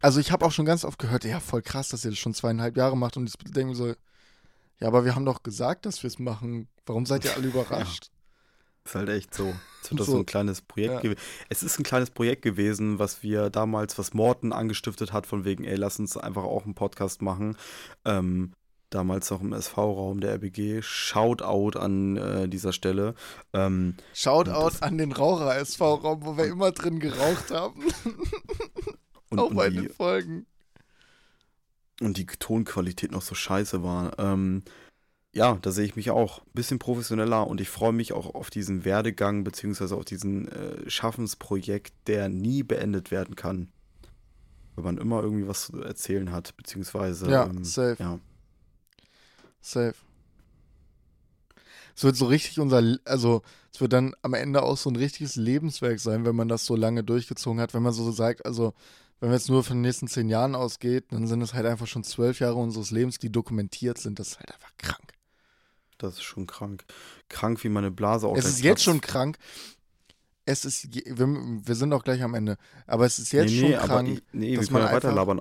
Also, ich habe auch schon ganz oft gehört, ja, voll krass, dass ihr das schon zweieinhalb Jahre macht. Und ich denke so, ja, aber wir haben doch gesagt, dass wir es machen. Warum seid ihr alle überrascht? Ist halt echt so. Es wird so. so ein kleines Projekt ja. Es ist ein kleines Projekt gewesen, was wir damals, was Morten angestiftet hat, von wegen, ey, lass uns einfach auch einen Podcast machen. Ähm, damals noch im SV-Raum der RBG. Shoutout an äh, dieser Stelle. Ähm, Shoutout an den Raucher-SV-Raum, wo wir immer drin geraucht haben. und, auch bei den Folgen. Und die Tonqualität noch so scheiße war. Ähm, ja, da sehe ich mich auch ein bisschen professioneller und ich freue mich auch auf diesen Werdegang beziehungsweise auf diesen äh, Schaffensprojekt, der nie beendet werden kann. Wenn man immer irgendwie was zu erzählen hat, beziehungsweise. Ja, ähm, safe. Ja. Safe. Es wird so richtig unser, also es wird dann am Ende auch so ein richtiges Lebenswerk sein, wenn man das so lange durchgezogen hat, wenn man so sagt, also wenn man jetzt nur von den nächsten zehn Jahren ausgeht, dann sind es halt einfach schon zwölf Jahre unseres Lebens, die dokumentiert sind. Das ist halt einfach krank. Das ist schon krank. Krank, wie meine Blase auch. Es ist jetzt schon krank. Es ist, wir, wir, sind auch gleich am Ende. Aber es ist jetzt nee, nee, schon krank. Ich, nee, wir können ja weiterlabern.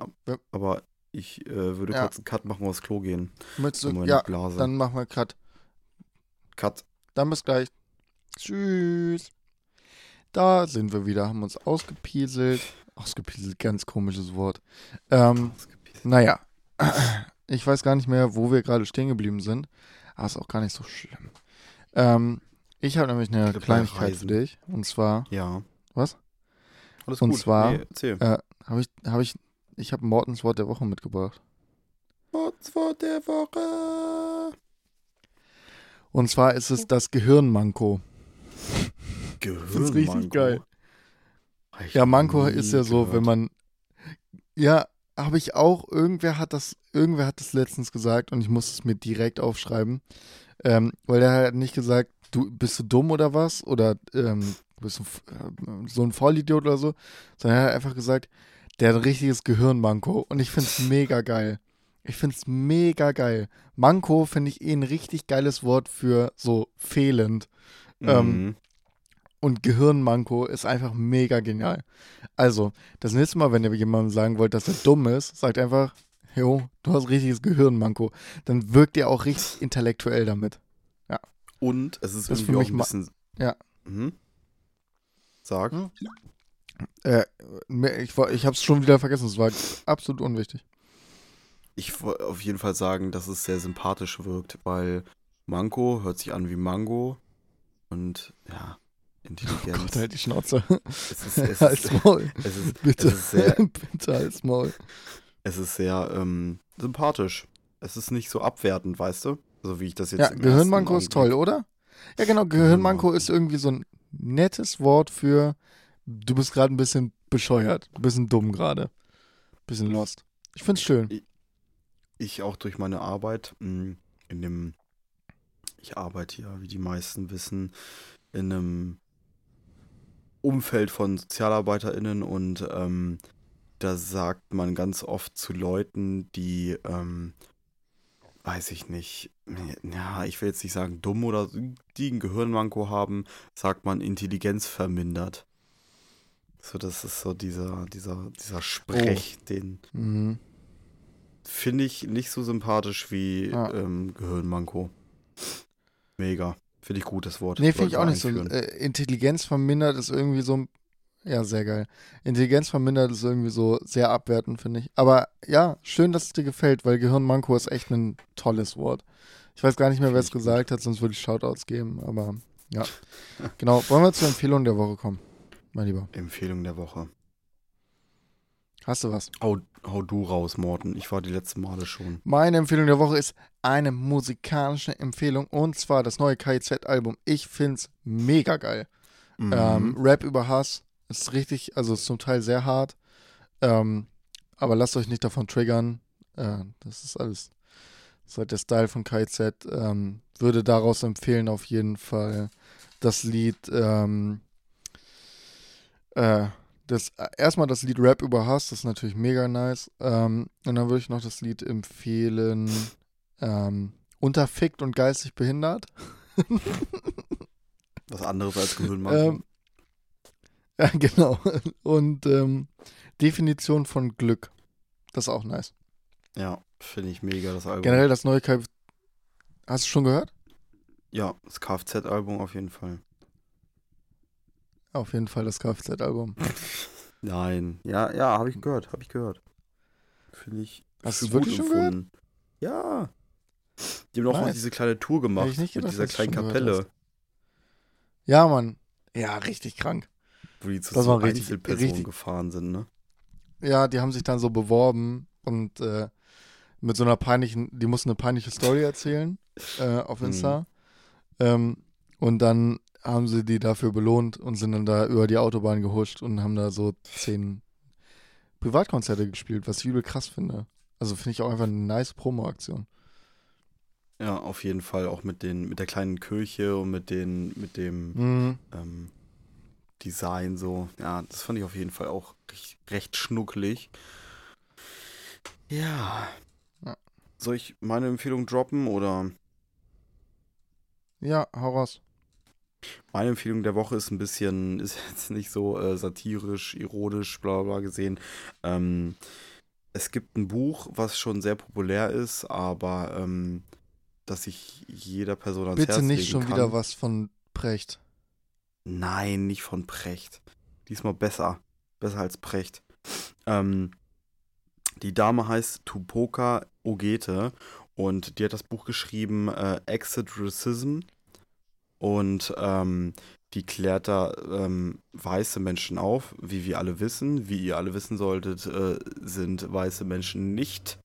Aber Ich äh, würde Ja. kurz einen Cut machen, aufs Klo gehen. Möchtest du, ja, Blase. dann machen wir Cut. Cut. Dann bis gleich. Tschüss. Da sind wir wieder, haben uns ausgepieselt. Ausgepieselt, ganz komisches Wort. Ähm, naja, ich weiß gar nicht mehr, wo wir gerade stehen geblieben sind. Aber ist auch gar nicht so schlimm. Ähm, ich habe nämlich eine bei Kleinigkeit für dich. Und zwar Ja. Was? Alles Und gut. zwar- Nee, äh, habe ich, habe ich, ich habe Mortens Wort der Woche mitgebracht. What's Wort der Woche? Und zwar ist es das Gehirnmanko. Gehirn ist richtig geil. Ich Ja, Manko ist ja so, gehört. wenn man. Ja, habe ich auch. Irgendwer hat das, irgendwer hat das letztens gesagt und ich muss es mir direkt aufschreiben. Ähm, weil der hat nicht gesagt, du bist du dumm oder was? Oder ähm, bist du äh, so ein Vollidiot oder so, sondern er hat einfach gesagt, der hat ein richtiges Gehirnmanko. Und ich finde es mega geil. Ich finde es mega geil. Manko finde ich eh ein richtig geiles Wort für so fehlend. ähm, Mhm. Und Gehirnmanko ist einfach mega genial. Also, das nächste Mal, wenn ihr jemandem sagen wollt, dass er dumm ist, sagt einfach, jo, du hast richtiges Gehirnmanko. Dann wirkt ihr auch richtig intellektuell damit. Und es ist Das ist für irgendwie auch mich ein bisschen. Ja. Mhm. Sag. Hm? Äh, mir- ich war- ich habe es schon wieder vergessen, es war absolut unwichtig. Ich wollte auf jeden Fall sagen, dass es sehr sympathisch wirkt, weil Manko hört sich an wie Mango und ja, Intelligenz. Gott, halt die Schnauze. es ist, es ist, Als Maul. es ist, Bitte. es ist sehr, Bitte als Maul. Es ist sehr ähm, sympathisch. Es ist nicht so abwertend, weißt du? So wie ich das jetzt Ja, Gehirnmanko ist toll, oder? Ja, genau, Gehirnmanko ist irgendwie so ein nettes Wort für, du bist gerade ein bisschen bescheuert, ein bisschen dumm gerade, bisschen lost. Ich find's schön. ich auch durch meine Arbeit mh, in dem, ich arbeite ja, wie die meisten wissen, in einem Umfeld von SozialarbeiterInnen und ähm, da sagt man ganz oft zu Leuten, die, ähm, weiß ich nicht, ja, ich will jetzt nicht sagen dumm oder die ein Gehirnmanko haben, sagt man Intelligenz vermindert. So, das ist so dieser, dieser, dieser Sprech, den, Mhm. Finde ich nicht so sympathisch wie Ja. ähm, Gehirnmanko. Mega. Finde ich gut, das Wort. Nee, finde ich auch nicht so. Äh, Intelligenz vermindert ist irgendwie so, ja, sehr geil. Intelligenz vermindert ist irgendwie so sehr abwertend, finde ich. Aber ja, schön, dass es dir gefällt, weil Gehirnmanko ist echt ein tolles Wort. Ich weiß gar nicht mehr, wer es Finde gesagt hat, sonst würde ich Shoutouts geben, aber ja. genau, wollen wir zur Empfehlung der Woche kommen, mein Lieber. Empfehlung der Woche. Hast du was? Hau, hau du raus, Morten. Ich war die letzten Male schon. Meine Empfehlung der Woche ist eine musikalische Empfehlung und zwar das neue KIZ-Album. Ich find's mega geil. Mhm. Ähm, Rap über Hass ist richtig, also ist zum Teil sehr hart. Ähm, aber lasst euch nicht davon triggern. Äh, das ist alles. Das ist halt der Style von KIZ. Ähm, würde daraus empfehlen, auf jeden Fall das Lied. Ähm, äh, das, äh, erstmal das Lied Rap über Hass, das ist natürlich mega nice. Ähm, und dann würde ich noch das Lied empfehlen. Ähm, Unterfickt und geistig behindert. Was anderes als Gehirnmanko. Ähm, ja, genau. Und ähm, Definition von Glück. Das ist auch nice. ja, finde ich mega, das Album. Generell das neue KF. Hast du schon gehört? Ja, das Kfz-Album auf jeden Fall. Auf jeden Fall das Kfz-Album. Nein. Ja, ja, habe ich gehört, habe ich gehört. Finde ich Hast du's wirklich schon gehört? empfunden. Ja. Die haben doch mal Nice. diese kleine Tour gemacht nicht mit gedacht, dieser du kleinen gehört Kapelle, Ja, Mann. Ja, richtig krank. Wo die zu Das so richtig- Einzelpersonen richtig- gefahren sind, ne? Ja, die haben sich dann so beworben und äh, mit so einer peinlichen, die mussten eine peinliche Story erzählen äh, auf Mhm. Insta. Ähm, und dann haben sie die dafür belohnt und sind dann da über die Autobahn gehuscht und haben da so zehn Privatkonzerte gespielt, was ich übel krass finde. Also finde ich auch einfach eine nice Promo-Aktion. Ja, auf jeden Fall auch mit den, mit der kleinen Kirche und mit den, mit dem Mhm. ähm, Design so. Ja, das fand ich auf jeden Fall auch recht, recht schnuckelig. Ja. Ja. Soll ich meine Empfehlung droppen oder? Ja, hau raus. Meine Empfehlung der Woche ist ein bisschen, ist jetzt nicht so äh, satirisch, ironisch, bla bla gesehen. Ähm, es gibt ein Buch, was schon sehr populär ist, aber ähm, dass ich jeder Person ans Bitte Herz nicht legen schon wieder was von Precht. Nein, nicht von Precht. Diesmal besser. Besser als Precht. Ähm, die Dame heißt Tupoka Ogete und die hat das Buch geschrieben äh, Exit Racism und ähm, die klärt da ähm, weiße Menschen auf, wie wir alle wissen. Wie ihr alle wissen solltet, äh, sind weiße Menschen nicht,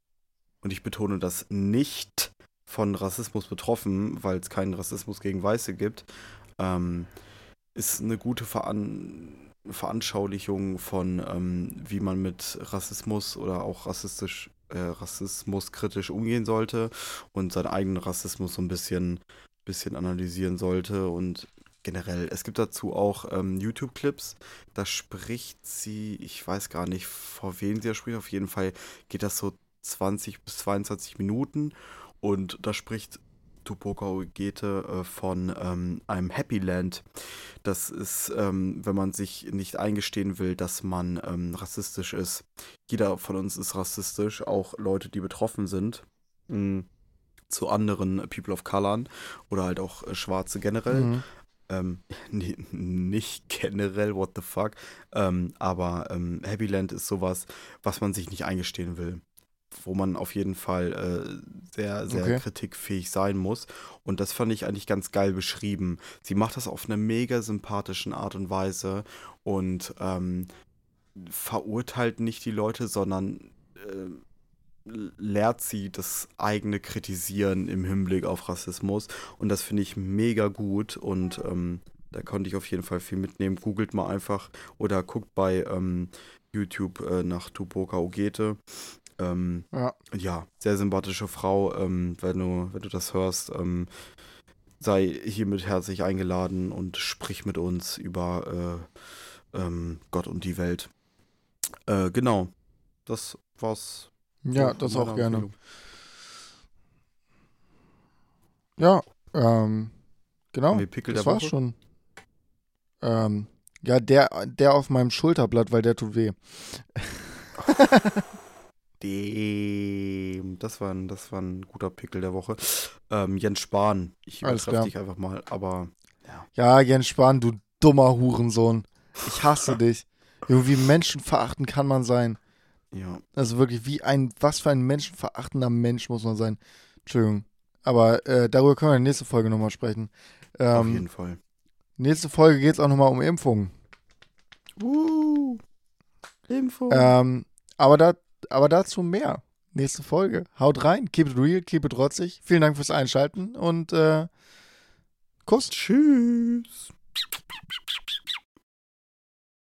und ich betone das nicht, von Rassismus betroffen, weil es keinen Rassismus gegen Weiße gibt. Ähm, ist eine gute Veran Veranschaulichung von, ähm, wie man mit Rassismus oder auch rassistisch, äh, rassismuskritisch umgehen sollte und seinen eigenen Rassismus so ein bisschen, bisschen analysieren sollte. Und generell. Es gibt dazu auch ähm, YouTube-Clips, da spricht sie, ich weiß gar nicht, vor wem sie da spricht, auf jeden Fall geht das so 20 bis 22 Minuten. Und da spricht Tupoka Ogete äh, von ähm, einem Happy Land. Das ist, ähm, wenn man sich nicht eingestehen will, dass man ähm, rassistisch ist. Jeder von uns ist rassistisch, auch Leute, die betroffen sind. mh, zu anderen People of Color oder halt auch äh, Schwarze generell. Mhm. Ähm, nee, nicht generell, what the fuck. Ähm, aber ähm, Happy Land ist sowas, was man sich nicht eingestehen will. Wo man auf jeden Fall äh, sehr, sehr Okay. kritikfähig sein muss. Und das fand ich eigentlich ganz geil beschrieben. Sie macht das auf eine mega sympathischen Art und Weise und ähm, verurteilt nicht die Leute, sondern äh, lehrt sie das eigene Kritisieren im Hinblick auf Rassismus. Und das finde ich mega gut und ähm, da konnte ich auf jeden Fall viel mitnehmen. Googelt mal einfach oder guckt bei ähm, YouTube äh, nach Tupoka Ogete. Ähm, Ja. ja, sehr sympathische Frau. Ähm, wenn, du, wenn du das hörst, ähm, sei hiermit herzlich eingeladen und sprich mit uns über äh, ähm, Gott und die Welt. Äh, genau. Das war's. Ja, das auch gerne. Empfehlung. Ja, ähm, genau. Das war's Woche? schon. Ähm, ja, der, der auf meinem Schulterblatt, weil der tut weh. Dem, das war, ein, das war ein guter Pickel der Woche. Ähm, Jens Spahn. Ich Alles übertreffe klar. dich einfach mal, aber Ja, Jens Spahn, du dummer Hurensohn. Ich hasse dich. Irgendwie menschenverachtend kann man sein. ja. Also wirklich, wie ein, was für ein menschenverachtender Mensch muss man sein. Entschuldigung. Aber äh, darüber können wir in der nächsten Folge nochmal sprechen. auf Ähm, jeden Fall. nächste Folge geht es auch nochmal um Impfungen. Uh, Info. Ähm, aber, da, aber dazu mehr. Nächste Folge. Haut rein. Keep it real, keep it rotzig. Vielen Dank fürs Einschalten und äh, Kuss. Tschüss.